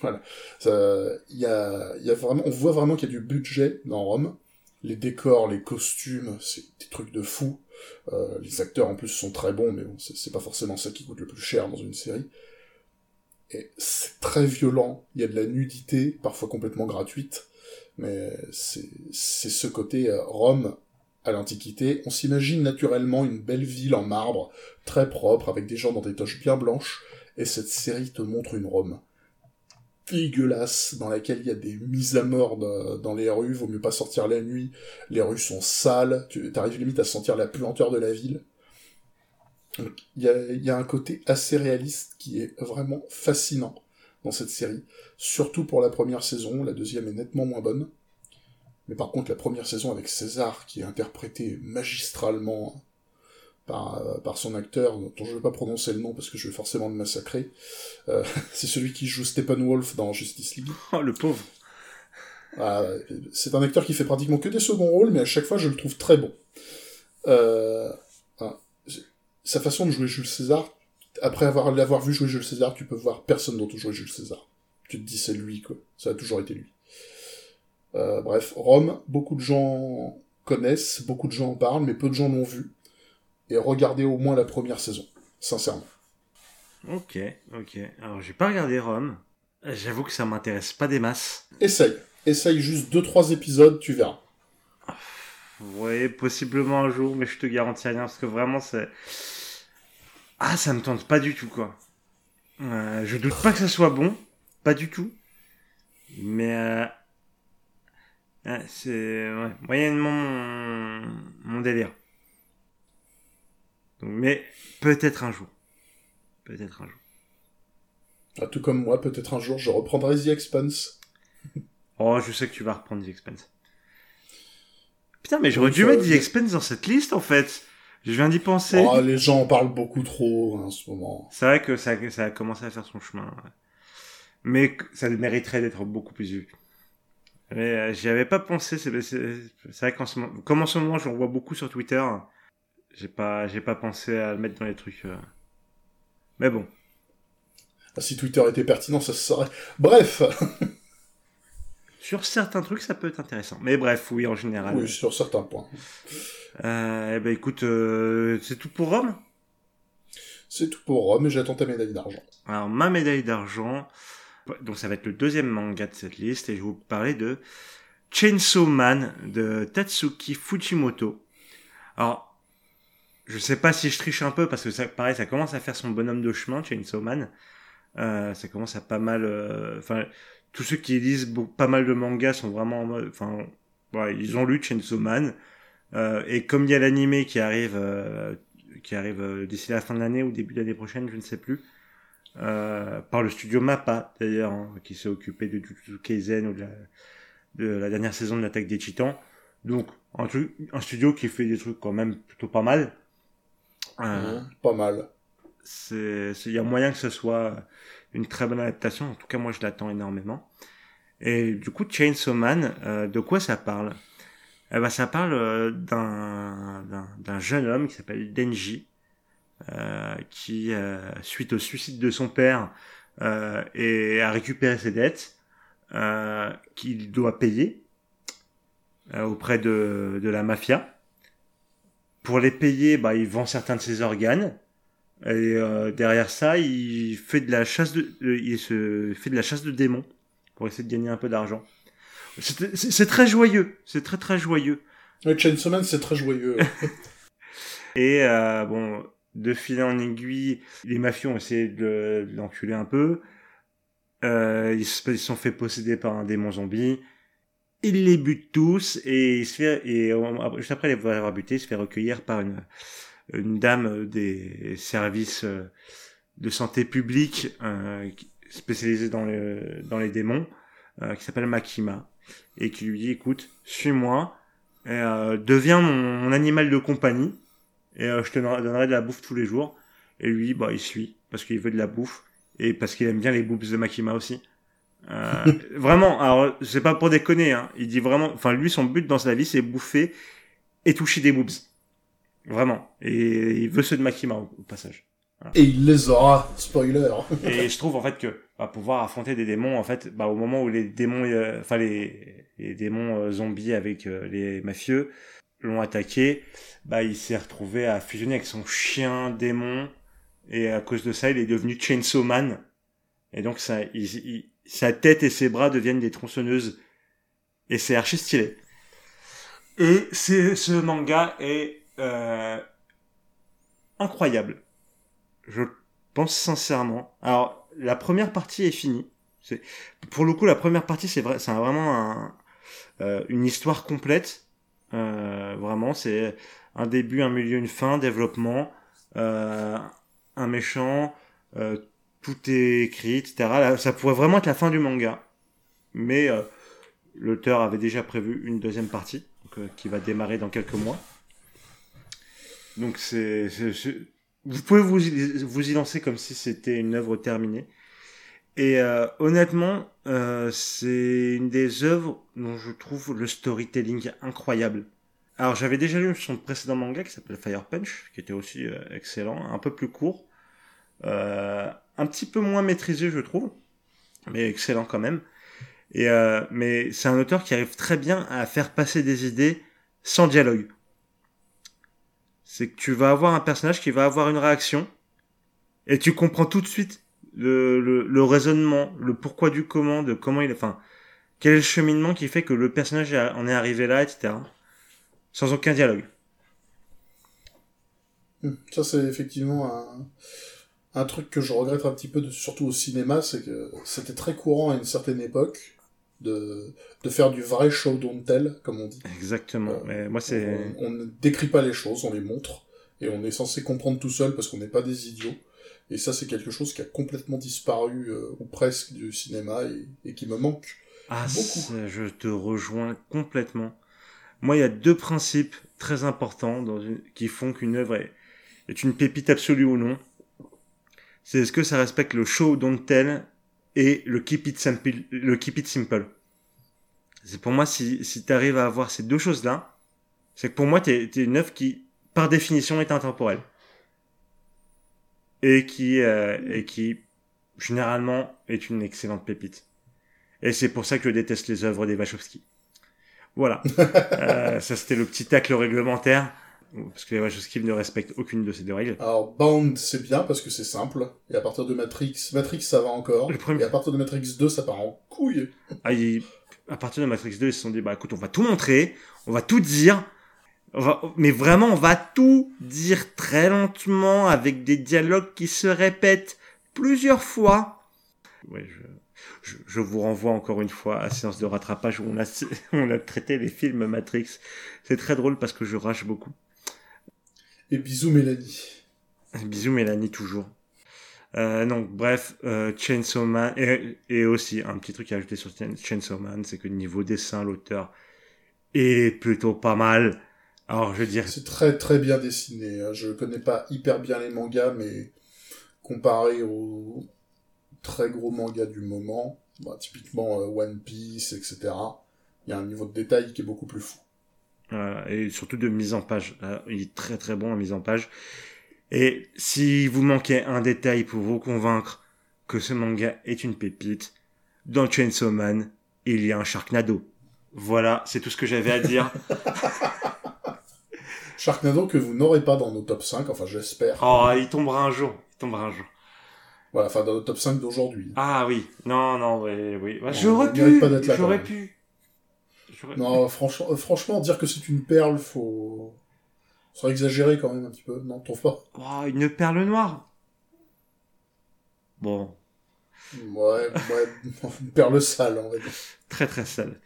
[LAUGHS] Il y a, y a vraiment, on voit vraiment qu'il y a du budget dans Rome. Les décors, les costumes, c'est des trucs de fou. Euh, les acteurs en plus sont très bons, mais bon, c'est pas forcément ça qui coûte le plus cher dans une série. Et c'est très violent. Il y a de la nudité, parfois complètement gratuite, mais c'est ce côté euh, Rome à l'Antiquité, on s'imagine naturellement une belle ville en marbre, très propre, avec des gens dans des toches bien blanches, et cette série te montre une Rome dégueulasse, dans laquelle il y a des mises à mort dans les rues, vaut mieux pas sortir la nuit, les rues sont sales, tu arrives limite à sentir la puanteur de la ville. Il y a, y a un côté assez réaliste qui est vraiment fascinant dans cette série, surtout pour la première saison, la deuxième est nettement moins bonne. Mais par contre, la première saison avec César, qui est interprété magistralement par, euh, par son acteur, dont je ne vais pas prononcer le nom parce que je vais forcément le massacrer, euh, [LAUGHS] c'est celui qui joue Steppenwolf dans Justice League. Oh, le pauvre ah, C'est un acteur qui fait pratiquement que des seconds rôles, mais à chaque fois, je le trouve très bon. Euh, ah, sa façon de jouer Jules César, après avoir l'avoir vu jouer Jules César, tu peux voir personne d'autre jouer Jules César. Tu te dis c'est lui, quoi. Ça a toujours été lui. Euh, bref, Rome, beaucoup de gens connaissent, beaucoup de gens en parlent, mais peu de gens l'ont vu. Et regardez au moins la première saison, sincèrement. Ok, ok. Alors j'ai pas regardé Rome. J'avoue que ça m'intéresse pas des masses. Essaye. Essaye juste 2-3 épisodes, tu verras. Oui, possiblement un jour, mais je te garantis rien, parce que vraiment c'est... Ah, ça me tente pas du tout, quoi. Euh, je doute pas que ça soit bon, pas du tout. Mais euh, c'est moyennement mon, délire. mais peut-être un jour. Peut-être un jour. Ah, tout comme moi, peut-être un jour, je reprendrai The Expanse. [LAUGHS] oh, je sais que tu vas reprendre The Expanse. Putain, mais j'aurais dû mettre The Expanse dans cette liste, en fait. Je viens d'y penser. Oh, les gens en parlent beaucoup trop hein, en ce moment. C'est vrai que ça, ça a commencé à faire son chemin. Mais ça mériterait d'être beaucoup plus vu. Mais euh, j'y avais pas pensé. C'est vrai qu'en ce moment, comme en ce moment, j'en vois beaucoup sur Twitter. J'ai pas, j'ai pas pensé à le mettre dans les trucs. Euh. Mais bon. Ah, si Twitter était pertinent, ça se serait. Bref. [LAUGHS] sur certains trucs, ça peut être intéressant. Mais bref, oui, en général. Oui, sur certains points. Euh, eh ben écoute, euh, c'est tout pour Rome? C'est tout pour Rome et j'attends ta médaille d'argent. Alors ma médaille d'argent, donc ça va être le deuxième manga de cette liste et je vais vous parler de Chainsaw Man de Tatsuki Fujimoto. Alors, je sais pas si je triche un peu parce que ça, pareil, ça commence à faire son bonhomme de chemin, Chainsaw Man. Euh, ça commence à pas mal. Euh, enfin, tous ceux qui lisent pas mal de mangas sont vraiment, enfin, ouais, ils ont lu Chainsaw Man. Euh, et comme il y a l'animé qui arrive, euh, qui arrive d'ici la fin de l'année ou début de l'année prochaine, je ne sais plus. Euh, par le studio Mappa d'ailleurs, hein, qui s'est occupé de Jujutsu Kaisen ou de la, de la dernière saison de l'attaque des Titans. Donc un, truc, un studio qui fait des trucs quand même plutôt pas mal. Euh, pas mal. C'est, il y a moyen que ce soit une très bonne adaptation. En tout cas, moi, je l'attends énormément. Et du coup, Chainsaw Man, euh, de quoi ça parle? Eh ben, ça parle euh, d'un, d'un jeune homme qui s'appelle Denji, qui, euh, suite au suicide de son père, euh, et a récupéré ses dettes qu'il doit payer auprès de, de la mafia. Pour les payer, bah, il vend certains de ses organes. Et derrière ça, il fait de la chasse de, il se fait de la chasse de démons pour essayer de gagner un peu d'argent. C'est très joyeux, c'est très très joyeux. Oui, Chainsaw Man, c'est très joyeux. [LAUGHS] et euh, bon, de fil en aiguille, les mafieux ont essayé de, l'enculer un peu. Euh, ils se sont fait posséder par un démon zombie. Il les bute tous et il se fait et juste après les avoir butés, il se fait recueillir par une dame des services euh, de santé publique euh, spécialisée dans les démons euh, qui s'appelle Makima et qui lui dit écoute suis-moi deviens mon animal de compagnie et euh, je te donnerai de la bouffe tous les jours. Et lui bah il suit parce qu'il veut de la bouffe et parce qu'il aime bien les boobs de Makima aussi. Euh, [LAUGHS] vraiment alors c'est pas pour déconner hein, il dit vraiment enfin lui son but dans sa vie c'est bouffer et toucher des boobs. Vraiment. Et il veut ceux de Makima au, au passage. Et il les aura, spoiler. [LAUGHS] et je trouve en fait que bah, pouvoir affronter des démons en fait bah, au moment où les démons euh, enfin les, les démons euh, zombies avec euh, les mafieux l'ont attaqué bah il s'est retrouvé à fusionner avec son chien démon et à cause de ça il est devenu Chainsaw Man et donc sa tête et ses bras deviennent des tronçonneuses et c'est archi stylé et c'est ce manga est euh, incroyable je pense sincèrement. Alors, la première partie est finie. C'est, pour le coup, la première partie, c'est vrai, c'est vraiment un, euh, une histoire complète. Euh, vraiment, c'est un début, un milieu, une fin, développement, euh, un méchant, euh, tout est écrit, etc. Ça pourrait vraiment être la fin du manga. Mais euh, l'auteur avait déjà prévu une deuxième partie, euh, qui va démarrer dans quelques mois. Donc c'est, vous pouvez vous vous y lancer comme si c'était une œuvre terminée. Et euh, honnêtement, euh, c'est une des œuvres dont je trouve le storytelling incroyable. Alors j'avais déjà lu son précédent manga qui s'appelle Fire Punch, qui était aussi euh, excellent, un peu plus court, euh, un petit peu moins maîtrisé je trouve, mais excellent quand même. Et euh, mais c'est un auteur qui arrive très bien à faire passer des idées sans dialogue c'est que tu vas avoir un personnage qui va avoir une réaction et tu comprends tout de suite le, le, le raisonnement, le pourquoi du comment, de comment il est, enfin, quel est le cheminement qui fait que le personnage en est arrivé là, etc. Sans aucun dialogue. Hmm. Ça, c'est effectivement un, un truc que je regrette un petit peu, de, surtout au cinéma, c'est que c'était très courant à une certaine époque de, de faire du vrai show don't tell, comme on dit. Exactement. Euh, Mais moi, c'est, On, on ne décrit pas les choses, on les montre, et on est censé comprendre tout seul parce qu'on n'est pas des idiots. Et ça, c'est quelque chose qui a complètement disparu, euh, ou presque, du cinéma, et, et qui me manque. ah, beaucoup. je te rejoins complètement. Moi, il y a deux principes très importants dans une, qui font qu'une œuvre est, est une pépite absolue ou non. C'est est-ce que ça respecte le show don't tell et le keep it simple. Le keep it simple? C'est pour moi, si, si tu arrives à avoir ces deux choses-là, c'est que pour moi, t'es es une œuvre qui, par définition, est intemporelle. Et qui, euh, et qui, généralement, est une excellente pépite. Et c'est pour ça que je déteste les œuvres des Wachowski. Voilà. [LAUGHS] Euh, ça, c'était le petit tacle réglementaire. Parce que les Wachowski ne respectent aucune de ces deux règles. Alors, Bound, c'est bien parce que c'est simple, et à partir de Matrix, Matrix, ça va encore, Le premier- et à partir de Matrix 2, ça part en couille. Ah, à partir de Matrix 2, ils se sont dit, bah écoute, on va tout montrer, on va tout dire. Mais vraiment, on va tout dire très lentement, avec des dialogues qui se répètent plusieurs fois. Ouais, je, je, je vous renvoie encore une fois à séance de rattrapage où on a, [LAUGHS] on a traité les films Matrix. C'est très drôle parce que je rage beaucoup. Et bisous Mélanie. Bisous Mélanie toujours. Euh, donc bref, euh, Chainsaw Man et, et aussi un petit truc à ajouter sur Chain- Chainsaw Man, c'est que niveau dessin, l'auteur est plutôt pas mal. Alors je veux dire, C'est très très bien dessiné. hein. Je connais pas hyper bien les mangas, mais comparé aux très gros mangas du moment, bah, typiquement euh, One Piece, etc., il y a un niveau de détail qui est beaucoup plus fou. Voilà, et surtout de mise en page. Là, il est très très bon en mise en page. Et si vous manquez un détail pour vous convaincre que ce manga est une pépite, dans Chainsaw Man, il y a un Sharknado. Voilà, c'est tout ce que j'avais à dire. [LAUGHS] Sharknado que vous n'aurez pas dans nos top 5, enfin j'espère. oh, il tombera un jour. Il tombera un jour. Voilà, enfin dans nos top 5 d'aujourd'hui. Ah oui, non, non, oui, oui. On j'aurais pu, j'aurais pu. Non, franchement, euh, franchement, dire que c'est une perle, faut... Ça exagéré quand même un petit peu, non, tu trouves pas Oh, une perle noire. Bon. Ouais, ouais, [LAUGHS] perle sale, va dire. Très très sale.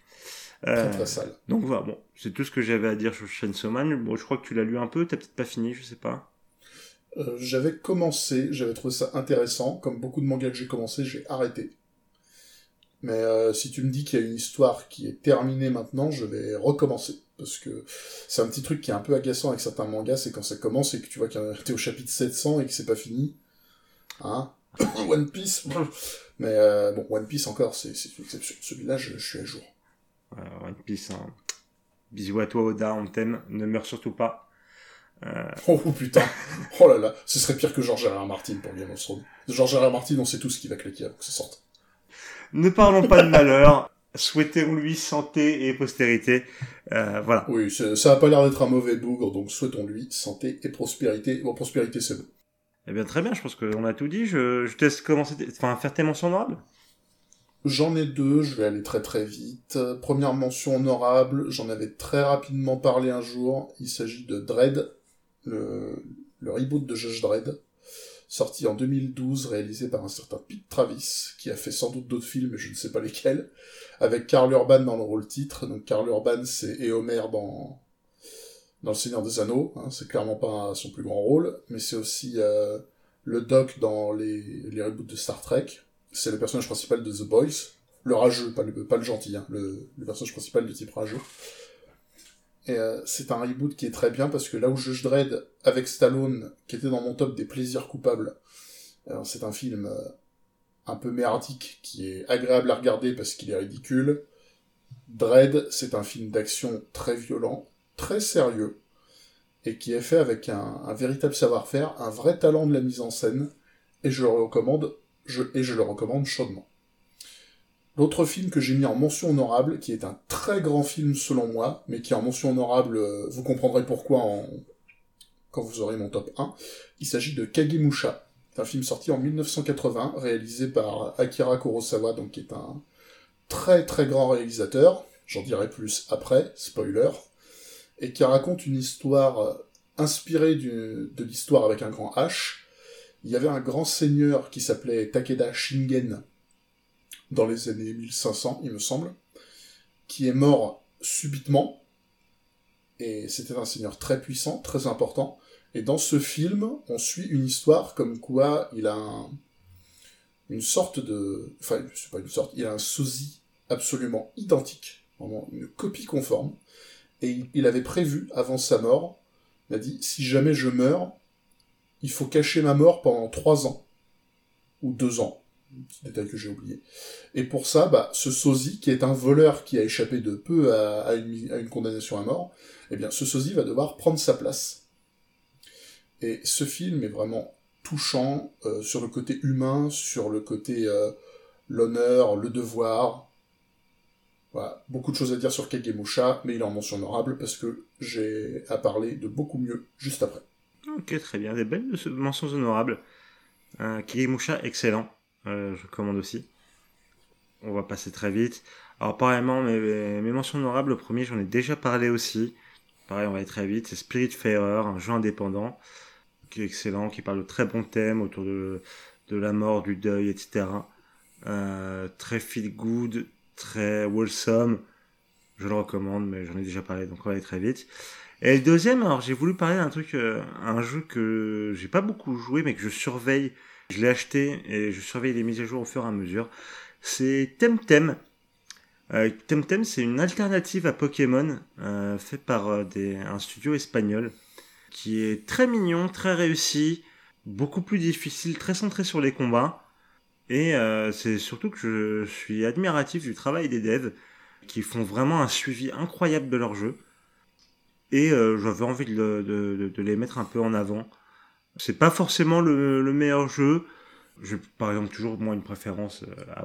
Très très sale. Donc voilà, bon, c'est tout ce que j'avais à dire sur Chainsaw Man. Bon, je crois que tu l'as lu un peu, t'as peut-être pas fini, je sais pas. Euh, j'avais commencé, j'avais trouvé ça intéressant. Comme beaucoup de mangas que j'ai commencé, j'ai arrêté. Mais euh, si tu me dis qu'il y a une histoire qui est terminée maintenant, je vais recommencer. Parce que c'est un petit truc qui est un peu agaçant avec certains mangas, c'est quand ça commence et que tu vois que t'es au chapitre 700 et que c'est pas fini. Hein? [COUGHS] One Piece. Mais euh, bon, One Piece encore, c'est une exception. Celui-là, je, suis à jour. One Piece, hein. bisous à toi Oda, on t'aime, ne meurs surtout pas. Euh... Oh, putain, oh là là, ce serait pire que George R. Martin pour Game of Thrones. George R. Martin, on sait tout ce qui va claquer avant que ça sorte. Ne parlons pas de malheur, souhaitons-lui santé et postérité. Euh, voilà. Oui, ça a pas l'air d'être un mauvais bougre, donc souhaitons-lui santé et prospérité. Bon, prospérité, c'est bon. Eh bien, très bien, je pense qu'on a tout dit. Je, je te laisse commencer, enfin, faire tes mentions honorables. J'en ai deux, je vais aller très très vite. Première mention honorable, j'en avais très rapidement parlé un jour. Il s'agit de Dread, le, le reboot de Judge Dread sorti en 2012, réalisé par un certain Pete Travis, qui a fait sans doute d'autres films, mais je ne sais pas lesquels, avec Carl Urban dans le rôle titre. Donc Carl Urban, c'est Eomer dans dans Le Seigneur des Anneaux, hein, c'est clairement pas son plus grand rôle, mais c'est aussi euh, le Doc dans les, les reboots de Star Trek. C'est le personnage principal de The Boys, le rageux, pas le, gentil, hein, le, personnage principal de type rageux. Et euh, c'est un reboot qui est très bien parce que là où je Dredd avec Stallone, qui était dans mon top des plaisirs coupables, c'est un film euh, un peu merdique qui est agréable à regarder parce qu'il est ridicule. Dread, c'est un film d'action très violent, très sérieux, et qui est fait avec un véritable savoir-faire, un vrai talent de la mise en scène, et je le recommande, et je le recommande chaudement. L'autre film que j'ai mis en mention honorable, qui est un très grand film selon moi, mais qui est en mention honorable, euh, vous comprendrez pourquoi en... quand vous aurez mon top 1, il s'agit de Kagemusha. Un film sorti en 1980, réalisé par Akira Kurosawa, donc qui est un très très grand réalisateur, j'en dirai plus après, spoiler, et qui raconte une histoire euh, inspirée de l'histoire avec un grand H. Il y avait un grand seigneur qui s'appelait Takeda Shingen, dans les années 1500, il me semble, qui est mort subitement, et c'était un seigneur très puissant, très important, et dans ce film, on suit une histoire comme quoi il a une sorte de... Enfin, sais pas une sorte, il a un sosie absolument identique, vraiment une copie conforme, et il avait prévu, avant sa mort, il a dit, si jamais je meurs, il faut cacher ma mort pendant trois ans, ou deux ans, petit détail que j'ai oublié. Et pour ça, bah, ce sosie, qui est un voleur qui a échappé de peu à, une, condamnation à mort, eh bien, ce sosie va devoir prendre sa place. Et ce film est vraiment touchant euh, sur le côté humain, sur le côté euh, l'honneur, le devoir. Voilà, beaucoup de choses à dire sur Kagemusha, mais il en mention honorable parce que j'ai à parler de beaucoup mieux juste après. Ok, très bien, des belles mentions honorables. Euh, Kagemusha, excellent. Euh, je commande aussi. On va passer très vite. Alors, pareillement, mes, mentions honorables, le premier, j'en ai déjà parlé aussi. Pareil, on va aller très vite. C'est Spiritfarer, un jeu indépendant, qui est excellent, qui parle de très bons thèmes autour de, de la mort, du deuil, etc. Euh, très feel good, très wholesome. Je le recommande, mais j'en ai déjà parlé, donc on va aller très vite. Et le deuxième, alors j'ai voulu parler d'un truc, euh, un jeu que j'ai pas beaucoup joué, mais que je surveille je l'ai acheté et je surveille les mises à jour au fur et à mesure. C'est Temtem. Euh, Temtem, c'est une alternative à Pokémon euh, fait par euh, un studio espagnol qui est très mignon, très réussi, beaucoup plus difficile, très centré sur les combats. Et euh, c'est surtout que je suis admiratif du travail des devs qui font vraiment un suivi incroyable de leur jeu. Et euh, j'avais envie de, de, de, les mettre un peu en avant. C'est pas forcément le, le meilleur jeu. J'ai par exemple toujours moi une préférence euh,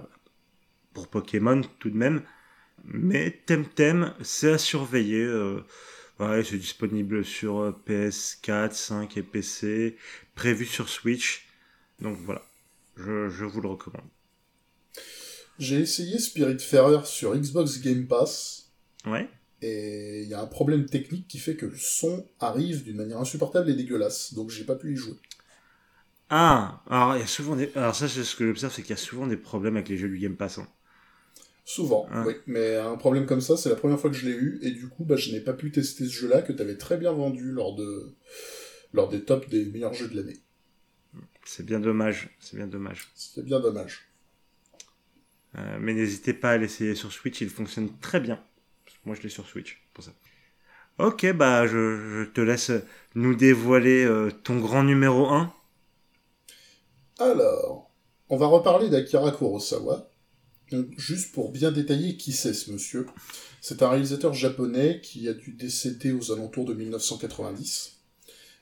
pour Pokémon tout de même. Mais Temtem, c'est à surveiller. Euh, ouais, c'est disponible sur euh, PS4, 5 et PC, prévu sur Switch. Donc voilà, je, je vous le recommande. J'ai essayé Spiritfarer sur Xbox Game Pass. Ouais et il y a un problème technique qui fait que le son arrive d'une manière insupportable et dégueulasse, donc j'ai pas pu y jouer. Ah, alors il y a souvent des... Alors ça, c'est ce que j'observe, c'est qu'il y a souvent des problèmes avec les jeux du Game Pass. hein. Souvent, Ah. oui. Mais un problème comme ça, c'est la première fois que je l'ai eu, et du coup, bah, je n'ai pas pu tester ce jeu-là que tu avais très bien vendu lors de lors des tops des meilleurs jeux de l'année. C'est bien dommage, c'est bien dommage. C'était bien dommage. Euh, mais n'hésitez pas à l'essayer sur Switch, il fonctionne très bien. Moi, je l'ai sur Switch, pour ça. Ok, bah, je, te laisse nous dévoiler euh, ton grand numéro 1. Alors, on va reparler d'Akira Kurosawa. Donc, juste pour bien détailler qui c'est ce monsieur. C'est un réalisateur japonais qui a dû décéder aux alentours de 1990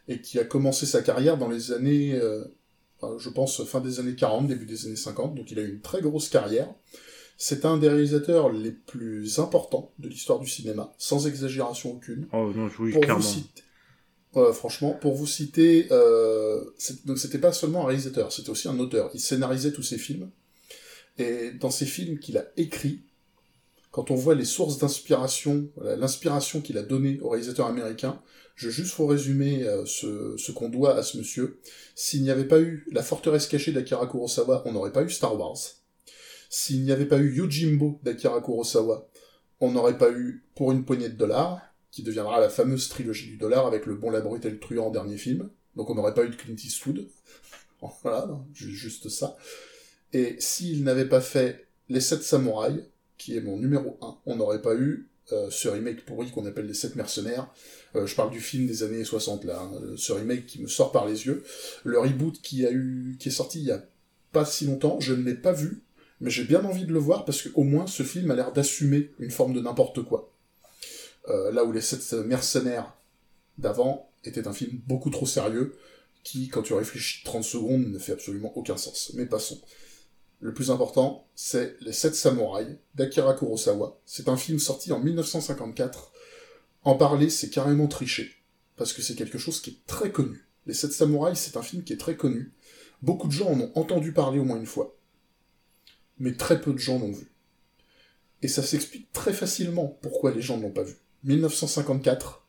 et qui a commencé sa carrière dans les années, euh, je pense, fin des années 40, début des années 50. Donc il a eu une très grosse carrière. C'est un des réalisateurs les plus importants de l'histoire du cinéma, sans exagération aucune. Oh non, oui, Pour clairement. vous citer, franchement, pour vous citer, euh, donc c'était pas seulement un réalisateur, c'était aussi un auteur. Il scénarisait tous ses films. Et dans ces films qu'il a écrits, quand on voit les sources d'inspiration, l'inspiration qu'il a donnée aux réalisateurs américains, je vais juste vous résumer euh, ce, ce qu'on doit à ce monsieur. S'il n'y avait pas eu La forteresse cachée d'Akira Kurosawa, on n'aurait pas eu Star Wars. S'il n'y avait pas eu Yojimbo d'Akira Kurosawa, on n'aurait pas eu Pour une poignée de dollars, qui deviendra la fameuse trilogie du dollar avec le bon, la brute et le truand en dernier film. Donc on n'aurait pas eu de Clint Eastwood. [LAUGHS] voilà, juste ça. Et s'il n'avait pas fait Les Sept Samouraïs, qui est mon numéro 1, on n'aurait pas eu euh, ce remake pourri qu'on appelle Les Sept Mercenaires. Euh, je parle du film des années 60 là, hein, ce remake qui me sort par les yeux. Le reboot qui a eu, qui est sorti il y a pas si longtemps, je ne l'ai pas vu, mais j'ai bien envie de le voir parce qu'au moins ce film a l'air d'assumer une forme de n'importe quoi. Euh, là où les sept mercenaires d'avant étaient un film beaucoup trop sérieux, qui, quand tu réfléchis 30 secondes, ne fait absolument aucun sens. Mais passons. Le plus important, c'est Les Sept Samouraïs d'Akira Kurosawa. C'est un film sorti en 1954. En parler, c'est carrément tricher. Parce que c'est quelque chose qui est très connu. Les Sept Samouraïs, c'est un film qui est très connu. Beaucoup de gens en ont entendu parler au moins une fois. Mais très peu de gens l'ont vu. Et ça s'explique très facilement pourquoi les gens ne l'ont pas vu. 1954,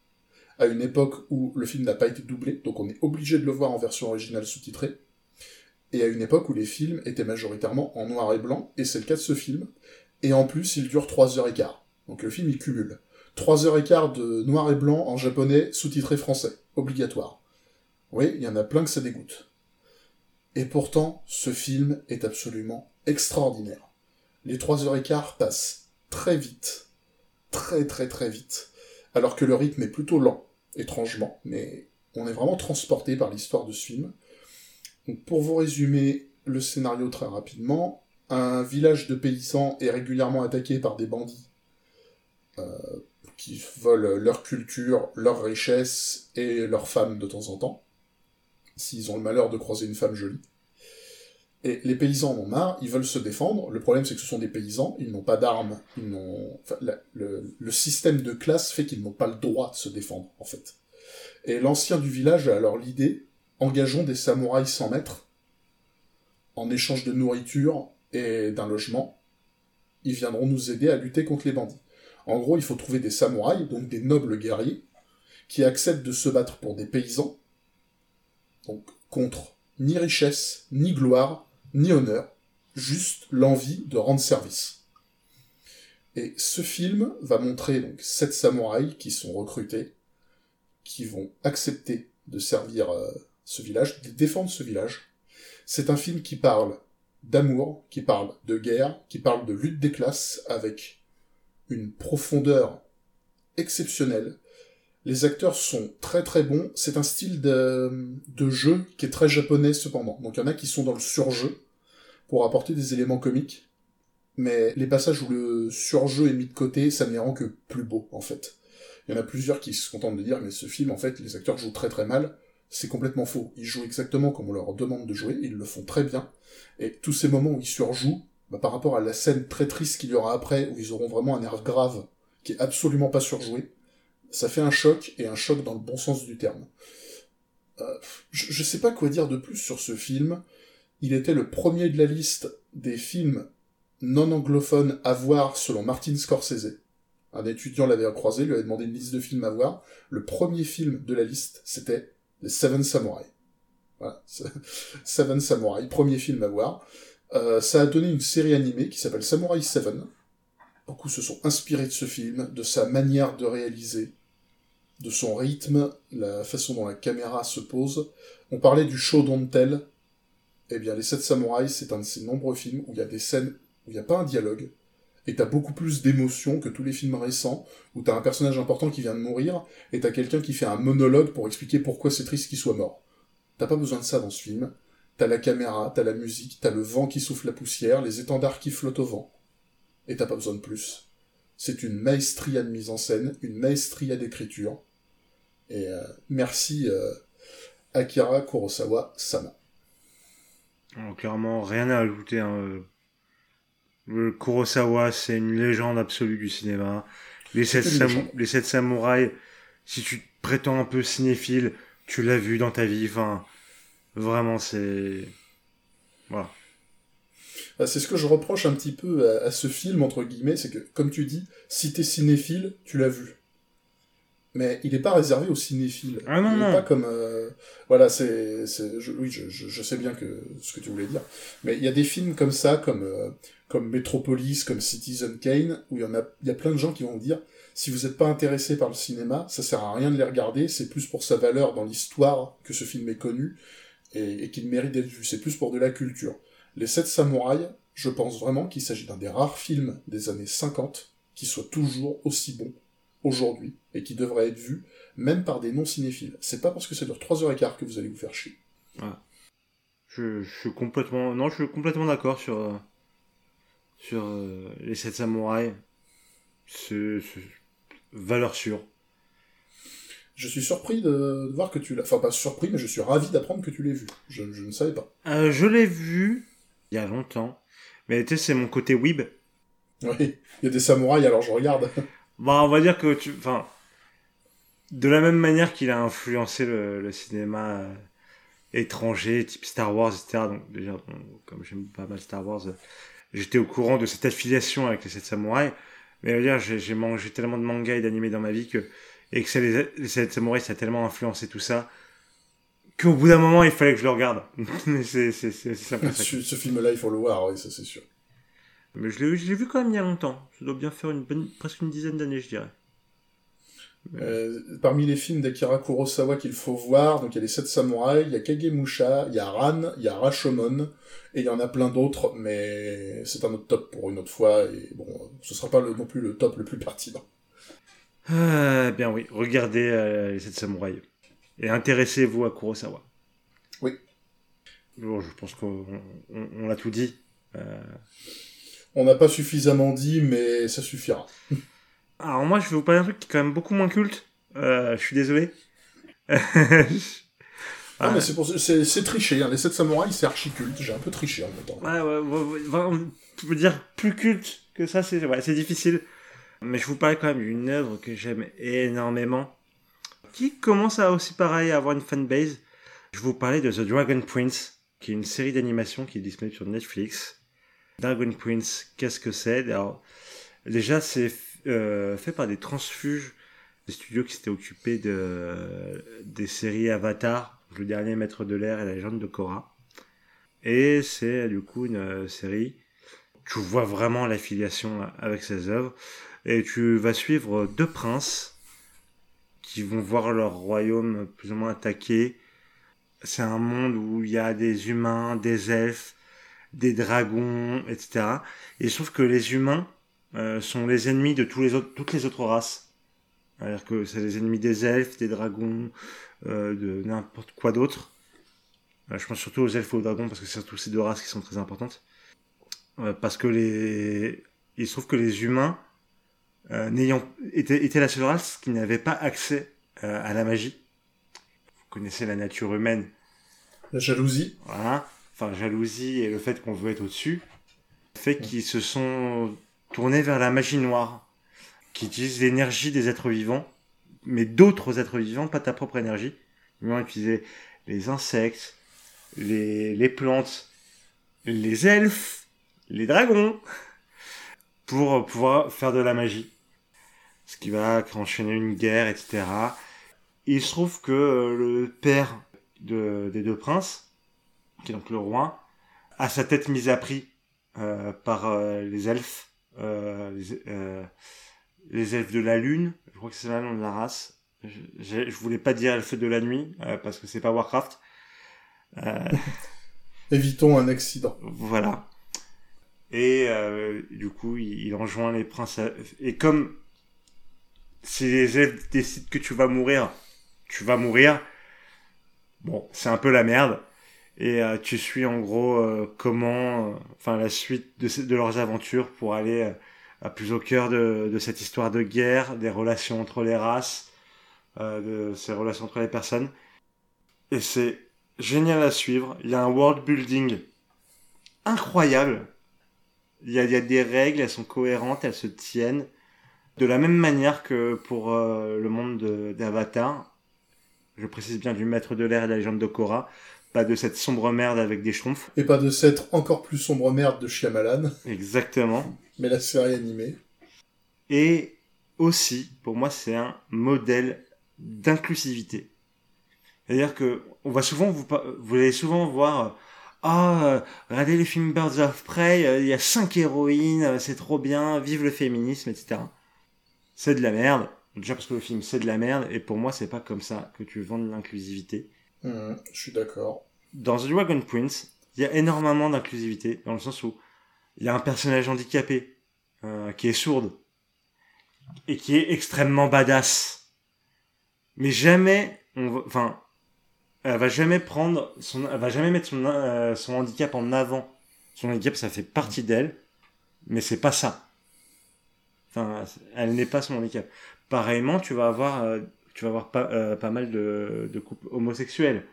à une époque où le film n'a pas été doublé, donc on est obligé de le voir en version originale sous-titrée, et à une époque où les films étaient majoritairement en noir et blanc, et c'est le cas de ce film, et en plus il dure 3 heures et quart. Donc le film il cumule. 3 heures et quart de noir et blanc en japonais sous-titré français, obligatoire. Oui, il y en a plein que ça dégoûte. Et pourtant, ce film est absolument extraordinaire. Les 3 heures et quart passent très vite, très très très vite, alors que le rythme est plutôt lent, étrangement, mais on est vraiment transporté par l'histoire de ce film. Pour vous résumer le scénario très rapidement, un village de paysans est régulièrement attaqué par des bandits euh, qui volent leur culture, leur richesse et leurs femmes de temps en temps, s'ils ont le malheur de croiser une femme jolie. Et les paysans en ont marre, ils veulent se défendre. Le problème, c'est que ce sont des paysans, ils n'ont pas d'armes, ils n'ont. Le, le système de classe fait qu'ils n'ont pas le droit de se défendre, en fait. Et l'ancien du village a alors l'idée engageons des samouraïs sans maître, en échange de nourriture et d'un logement. Ils viendront nous aider à lutter contre les bandits. En gros, il faut trouver des samouraïs, donc des nobles guerriers, qui acceptent de se battre pour des paysans, donc contre ni richesse, ni gloire, ni honneur, juste l'envie de rendre service. Et ce film va montrer donc sept samouraïs qui sont recrutés, qui vont accepter de servir euh, ce village, de défendre ce village. C'est un film qui parle d'amour, qui parle de guerre, qui parle de lutte des classes avec une profondeur exceptionnelle. Les acteurs sont très très bons. C'est un style de, jeu qui est très japonais cependant. Donc il y en a qui sont dans le surjeu pour apporter des éléments comiques. Mais les passages où le surjeu est mis de côté, ça ne les rend que plus beaux en fait. Il y en a plusieurs qui se contentent de dire mais ce film en fait les acteurs jouent très très mal. C'est complètement faux. Ils jouent exactement comme on leur demande de jouer, ils le font très bien. Et tous ces moments où ils surjouent, bah, par rapport à la scène très triste qu'il y aura après, où ils auront vraiment un air grave, qui est absolument pas surjoué, ça fait un choc, et un choc dans le bon sens du terme. Euh, je, je sais pas quoi dire de plus sur ce film. Il était le premier de la liste des films non anglophones à voir selon Martin Scorsese. Un étudiant l'avait croisé, lui avait demandé une liste de films à voir. Le premier film de la liste, c'était Les Seven Samurai. Voilà, [LAUGHS] Seven Samurai, premier film à voir. Euh, ça a donné une série animée qui s'appelle Samurai Seven. Beaucoup se sont inspirés de ce film, de sa manière de réaliser, de son rythme, la façon dont la caméra se pose. On parlait du show don't tell. Eh bien, Les Sept Samouraïs, c'est un de ces nombreux films où il y a des scènes où il n'y a pas un dialogue, et t'as beaucoup plus d'émotions que tous les films récents, où t'as un personnage important qui vient de mourir, et t'as quelqu'un qui fait un monologue pour expliquer pourquoi c'est triste qu'il soit mort. T'as pas besoin de ça dans ce film. T'as la caméra, t'as la musique, t'as le vent qui souffle la poussière, les étendards qui flottent au vent. Et t'as pas besoin de plus. C'est une maestria de mise en scène, une maestria d'écriture. Et euh, merci euh, Akira Kurosawa Sama. clairement, rien à ajouter. Hein. Le Kurosawa, c'est une légende absolue du cinéma. Les sept, les sept samouraïs, si tu te prétends un peu cinéphile, tu l'as vu dans ta vie. Enfin, vraiment, c'est... Voilà. Bah, c'est ce que je reproche un petit peu à, ce film, entre guillemets, c'est que, comme tu dis, si t'es cinéphile, tu l'as vu. Mais il n'est pas réservé aux cinéphiles. Ah non, il non. pas comme... Euh, voilà, c'est... Oui, je, je, sais bien que ce que tu voulais dire. Mais il y a des films comme ça, comme, euh, comme Metropolis, comme Citizen Kane, où il y, en a, il y a plein de gens qui vont dire si vous n'êtes pas intéressé par le cinéma, ça sert à rien de les regarder, c'est plus pour sa valeur dans l'histoire que ce film est connu et, et qu'il mérite d'être vu, c'est plus pour de la culture. Les Sept Samouraïs, je pense vraiment qu'il s'agit d'un des rares films des années 50 qui soit toujours aussi bon aujourd'hui et qui devrait être vu même par des non-cinéphiles. C'est pas parce que ça dure 3h15 que vous allez vous faire chier. Je, je, suis complètement non, je suis complètement d'accord sur euh, sur euh, les 7 samouraïs. C'est valeur sûre. Je suis surpris de, voir que tu l'as. Enfin, pas surpris, mais je suis ravi d'apprendre que tu l'as vu. Je, ne savais pas. Euh, je l'ai vu il y a longtemps. Mais tu sais, c'est mon côté weeb. Oui, il y a des samouraïs, alors je regarde. [LAUGHS] bah, on va dire que tu. Enfin. De la même manière qu'il a influencé le, cinéma euh, étranger, type Star Wars, etc. Donc, déjà, comme j'aime pas mal Star Wars, euh, j'étais au courant de cette affiliation avec les sept samouraïs. Mais dire, j'ai mangé tellement de mangas et d'animés dans ma vie que et que les, les sept samouraïs ça a tellement influencé tout ça qu'au bout d'un moment il fallait que je le regarde. [LAUGHS] c'est c'est c'est ce, ce film-là il faut le voir, oui ça c'est sûr. Mais je l'ai vu quand même il y a longtemps. Ça doit bien faire une bonne, presque une dizaine d'années je dirais. Euh, parmi les films d'Akira Kurosawa qu'il faut voir, donc il y a les Sept Samouraïs, il y a Kagemusha, il y a Ran, il y a Rashomon, et il y en a plein d'autres, mais c'est un autre top pour une autre fois, et bon, ce sera pas non plus le top le plus pertinent. Ah, bien oui, regardez euh, les Sept Samouraïs, et intéressez-vous à Kurosawa. Oui. Bon, je pense qu'on on, l'a tout dit. Euh... On n'a pas suffisamment dit, mais ça suffira. [LAUGHS] Alors moi, je vais vous parler d'un truc qui est quand même beaucoup moins culte. Euh, je suis désolé. [LAUGHS] Ah, mais c'est pour c'est triché. Hein. Les 7 samouraïs, c'est archi culte. J'ai un peu triché en même temps. Ouais, ouais, ouais, on peut dire plus culte que ça, c'est ouais, c'est difficile. Mais je vous parle quand même d'une œuvre que j'aime énormément, qui commence à aussi pareil à avoir une fanbase. Je vous parlais de The Dragon Prince, qui est une série d'animation qui est disponible sur Netflix. Dragon Prince, qu'est-ce que c'est? Alors, déjà, c'est euh, fait par des transfuges, des studios qui s'étaient occupés de, des séries Avatar, le dernier maître de l'air et la légende de Korra. Et c'est du coup une euh, série, tu vois vraiment l'affiliation avec ces œuvres, et tu vas suivre deux princes qui vont voir leur royaume plus ou moins attaqué. C'est un monde où il y a des humains, des elfes, des dragons, etc. Et je trouve que les humains, euh, sont les ennemis de tous les autres, toutes les autres races. C'est-à-dire que c'est les ennemis des elfes, des dragons, euh, de n'importe quoi d'autre. Euh, je pense surtout aux elfes et aux dragons parce que c'est surtout ces deux races qui sont très importantes. parce que les, il se trouve que les humains, n'ayant été, étaient la seule race qui n'avait pas accès à la magie. Vous connaissez la nature humaine. La jalousie. Voilà. Enfin, jalousie et le fait qu'on veut être au-dessus fait qu'ils se sont tourner vers la magie noire, qui utilise l'énergie des êtres vivants, mais d'autres êtres vivants, pas ta propre énergie. Ils vont utiliser les insectes, les, les plantes, les elfes, les dragons, [LAUGHS] pour pouvoir faire de la magie. Ce qui va enchaîner une guerre, etc. Il se trouve que le père, de, des deux princes, qui est donc le roi, a sa tête mise à prix euh, par euh, les elfes, euh, les, les elfes de la lune, je crois que c'est le nom de la race. Je, je voulais pas dire elfes de la nuit, parce que c'est pas Warcraft. [LAUGHS] Évitons un accident. voilà. Et du coup, il, il rejoint les princes. Et comme si les elfes décident que tu vas mourir, tu vas mourir. Bon, c'est un peu la merde. Et euh, tu suis en gros euh, comment, euh, enfin la suite de, leurs aventures pour aller plus au cœur de, cette histoire de guerre, des relations entre les races, de ces relations entre les personnes. Et c'est génial à suivre. Il y a un world building incroyable. Il y a, des règles, elles sont cohérentes, elles se tiennent. De la même manière que pour le monde de- d'Avatar, je précise bien du maître de l'air et de la légende de Korra, pas de cette sombre merde avec des schtroumpfs. Et pas de cette encore plus sombre merde de Shyamalan, Exactement. mais la série animée. Et aussi, pour moi, c'est un modèle d'inclusivité. C'est-à-dire que on va souvent vous, vous allez souvent voir ah euh, regardez les films Birds of Prey, il y a cinq héroïnes, c'est trop bien, vive le féminisme, etc. C'est de la merde. Déjà parce que le film c'est de la merde et pour moi c'est pas comme ça que tu vends de l'inclusivité. Hum, je suis d'accord. Dans The Dragon Prince, il y a énormément d'inclusivité dans le sens où il y a un personnage handicapé euh, qui est sourde et qui est extrêmement badass. Mais jamais, on va, enfin, elle va jamais prendre elle va jamais mettre son, euh, son handicap en avant. Son handicap, ça fait partie d'elle, mais c'est pas ça. Enfin, elle n'est pas son handicap. Pareillement, tu vas avoir, euh, tu vas avoir pas, euh, pas mal de, de couples homosexuels.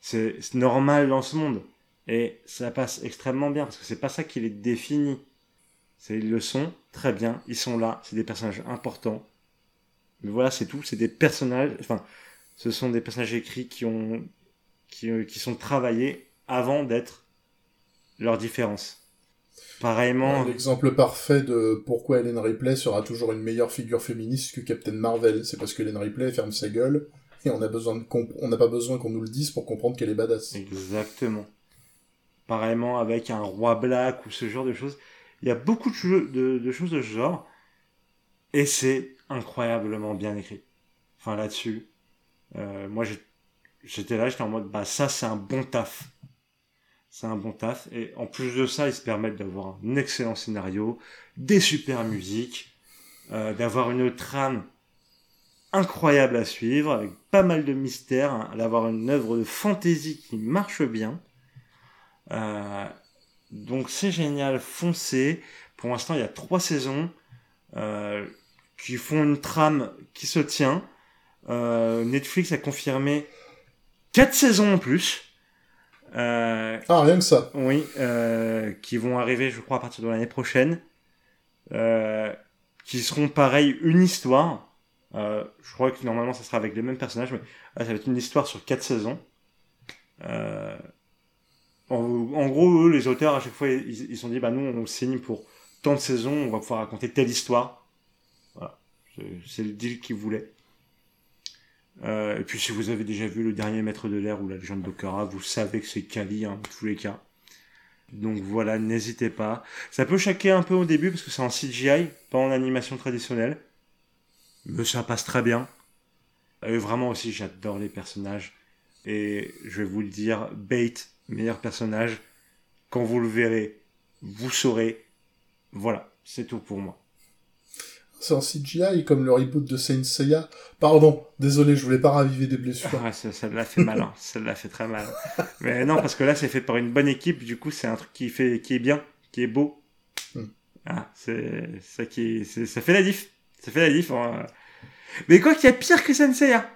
C'est normal dans ce monde. Et ça passe extrêmement bien, parce que c'est pas ça qui les définit. C'est, ils le sont, très bien, ils sont là, c'est des personnages importants. Mais voilà, c'est tout, c'est des personnages, enfin, ce sont des personnages écrits qui ont, qui, euh, qui sont travaillés avant d'être leurs différences. Pareillement, L'exemple parfait de pourquoi Ellen Ripley sera toujours une meilleure figure féministe que Captain Marvel, c'est parce que Ellen Ripley ferme sa gueule et on a besoin de on n'a pas besoin qu'on nous le dise pour comprendre qu'elle est badass. Exactement. Pareillement avec un roi black ou ce genre de choses. Il y a beaucoup de, jeux- de, de choses de ce genre. Et c'est incroyablement bien écrit. Enfin là-dessus. euh, moi j'étais là, j'étais en mode bah ça c'est un bon taf. C'est un bon taf. Et en plus de ça, ils se permettent d'avoir un excellent scénario, des super musiques, euh, d'avoir une trame incroyable à suivre, avec pas mal de mystères, hein, d'avoir une œuvre de fantasy qui marche bien. Euh, donc c'est génial, foncez. Pour l'instant, il y a trois saisons euh, qui font une trame qui se tient. Netflix a confirmé quatre saisons en plus. Euh, Ah, rien que ça. oui, euh, qui vont arriver, je crois, à partir de l'année prochaine. Euh, qui seront pareil, une histoire. Je crois que normalement ça sera avec les mêmes personnages, mais là, ça va être une histoire sur quatre saisons. En, en gros, eux, les auteurs, à chaque fois, ils se sont dit, bah nous, on signe pour tant de saisons, on va pouvoir raconter telle histoire. Voilà, c'est le deal qu'ils voulaient. Euh, et puis si vous avez déjà vu le dernier Maître de l'air ou la légende d'Okara, vous savez que c'est Kali hein, tous les cas. Donc voilà, n'hésitez pas. Ça peut choquer un peu au début parce que c'est en CGI, pas en animation traditionnelle. Mais ça passe très bien. Et vraiment aussi, j'adore les personnages. Et je vais vous le dire, Bait, meilleur personnage. Quand vous le verrez, vous saurez. Voilà, c'est tout pour moi. C'est en CGI comme le reboot de Saint Seiya. Pardon, désolé, je voulais pas raviver des blessures. Ouais, ça, ça l'a fait mal, hein. [LAUGHS] ça l'a fait très mal. Mais non, parce que là, c'est fait par une bonne équipe, du coup, c'est un truc qui fait, qui est bien, qui est beau. Hmm. Ah, c'est ça qui, ça fait la diff, ça fait la diff. hein. Mais quoi qu'il y a pire que Sensei, hein.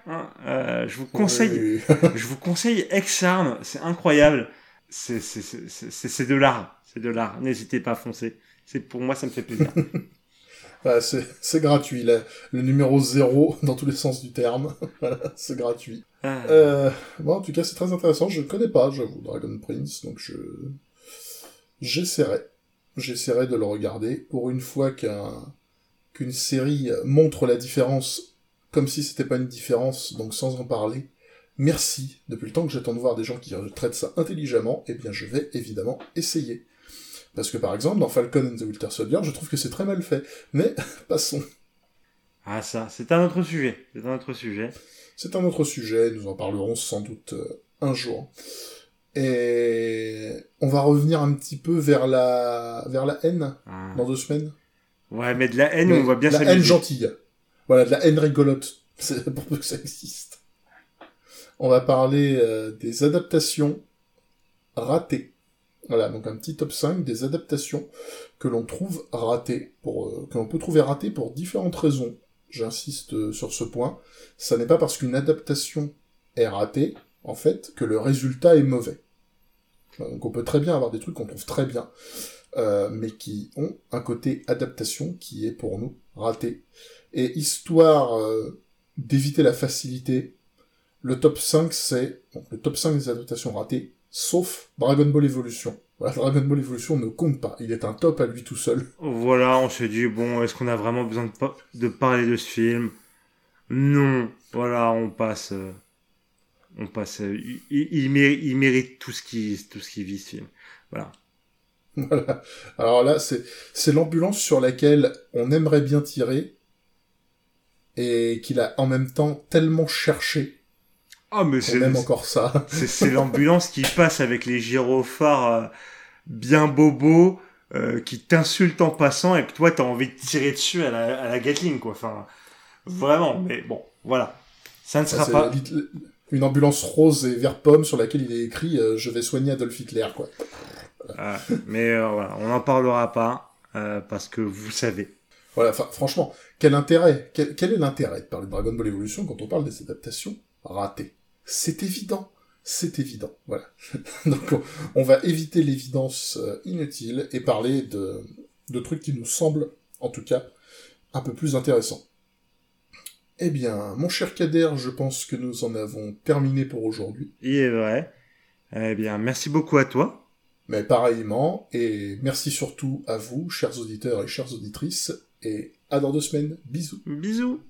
Euh, je vous conseille, Oui. [LAUGHS] je vous conseille Ex-Arm, c'est incroyable. C'est de l'art, c'est de l'art. N'hésitez pas à foncer. C'est pour moi, ça me fait plaisir. [LAUGHS] Voilà, c'est gratuit. là. Le numéro zéro, [LAUGHS] dans tous les sens du terme. [LAUGHS] voilà, c'est gratuit. Ah. Euh, bon, en tout cas, c'est très intéressant. Je ne connais pas, j'avoue, Dragon Prince, donc je j'essaierai. J'essaierai de le regarder pour une fois qu'un qu'une série montre la différence comme si c'était pas une différence, donc sans en parler. merci. Depuis le temps que j'attends de voir des gens qui traitent ça intelligemment, eh bien je vais évidemment essayer. Parce que par exemple, dans Falcon and the Winter Soldier, je trouve que c'est très mal fait. Mais [LAUGHS] passons. Ah ça, c'est un autre sujet. C'est un autre sujet. C'est un autre sujet, nous en parlerons sans doute euh, un jour. Et on va revenir un petit peu vers la vers la haine Ah. dans deux semaines. Ouais, mais de la haine, Mais on voit bien la s'amuser. haine gentille. Voilà, de la haine rigolote. [LAUGHS] C'est pour peu que ça existe. On va parler euh, des adaptations ratées. Voilà, donc un petit top 5 des adaptations que l'on trouve ratées, pour, euh, que l'on peut trouver ratées pour différentes raisons. J'insiste euh, sur ce point. Ça n'est pas parce qu'une adaptation est ratée, en fait, que le résultat est mauvais. Donc on peut très bien avoir des trucs qu'on trouve très bien, euh, mais qui ont un côté adaptation qui est pour nous raté. Et histoire d'éviter la facilité, le top 5 c'est le top 5 des adaptations ratées, sauf Dragon Ball Evolution. Voilà, Dragon Ball Evolution ne compte pas, il est un top à lui tout seul. Voilà, on se dit, bon, est-ce qu'on a vraiment besoin de, pa- de parler de ce film? Non. Voilà, on passe. euh, on passe. euh, il, mérite, il mérite tout ce qui, tout ce qui vit ce film. Voilà. [LAUGHS] Voilà. Alors là, c'est l'ambulance sur laquelle on aimerait bien tirer et qu'il a en même temps tellement cherché Ah, mais c'est, aime encore ça. [LAUGHS] c'est, l'ambulance qui passe avec les gyrophares euh, bien bobos, euh, qui t'insulte en passant et que toi, t'as envie de tirer dessus à la, à la Gatling, quoi. Enfin, vraiment. Mais bon, voilà. Ça ne sera pas. une ambulance rose et vert pomme sur laquelle il est écrit euh, Je vais soigner Adolf Hitler, quoi. Mais voilà, on n'en parlera pas parce que vous savez. Voilà, franchement, quel intérêt quel, quel est l'intérêt de parler de Dragon Ball Evolution quand on parle des adaptations ratées? C'est évident, c'est évident, voilà. [LAUGHS] Donc on, va éviter l'évidence euh, inutile et parler de, de trucs qui nous semblent, en tout cas, un peu plus intéressants. Eh bien, mon cher Kader, je pense que nous en avons terminé pour aujourd'hui. Il est vrai. Eh bien, merci beaucoup à toi. Mais pareillement, et merci surtout à vous, chers auditeurs et chères auditrices, et à dans deux semaines. Bisous. Bisous.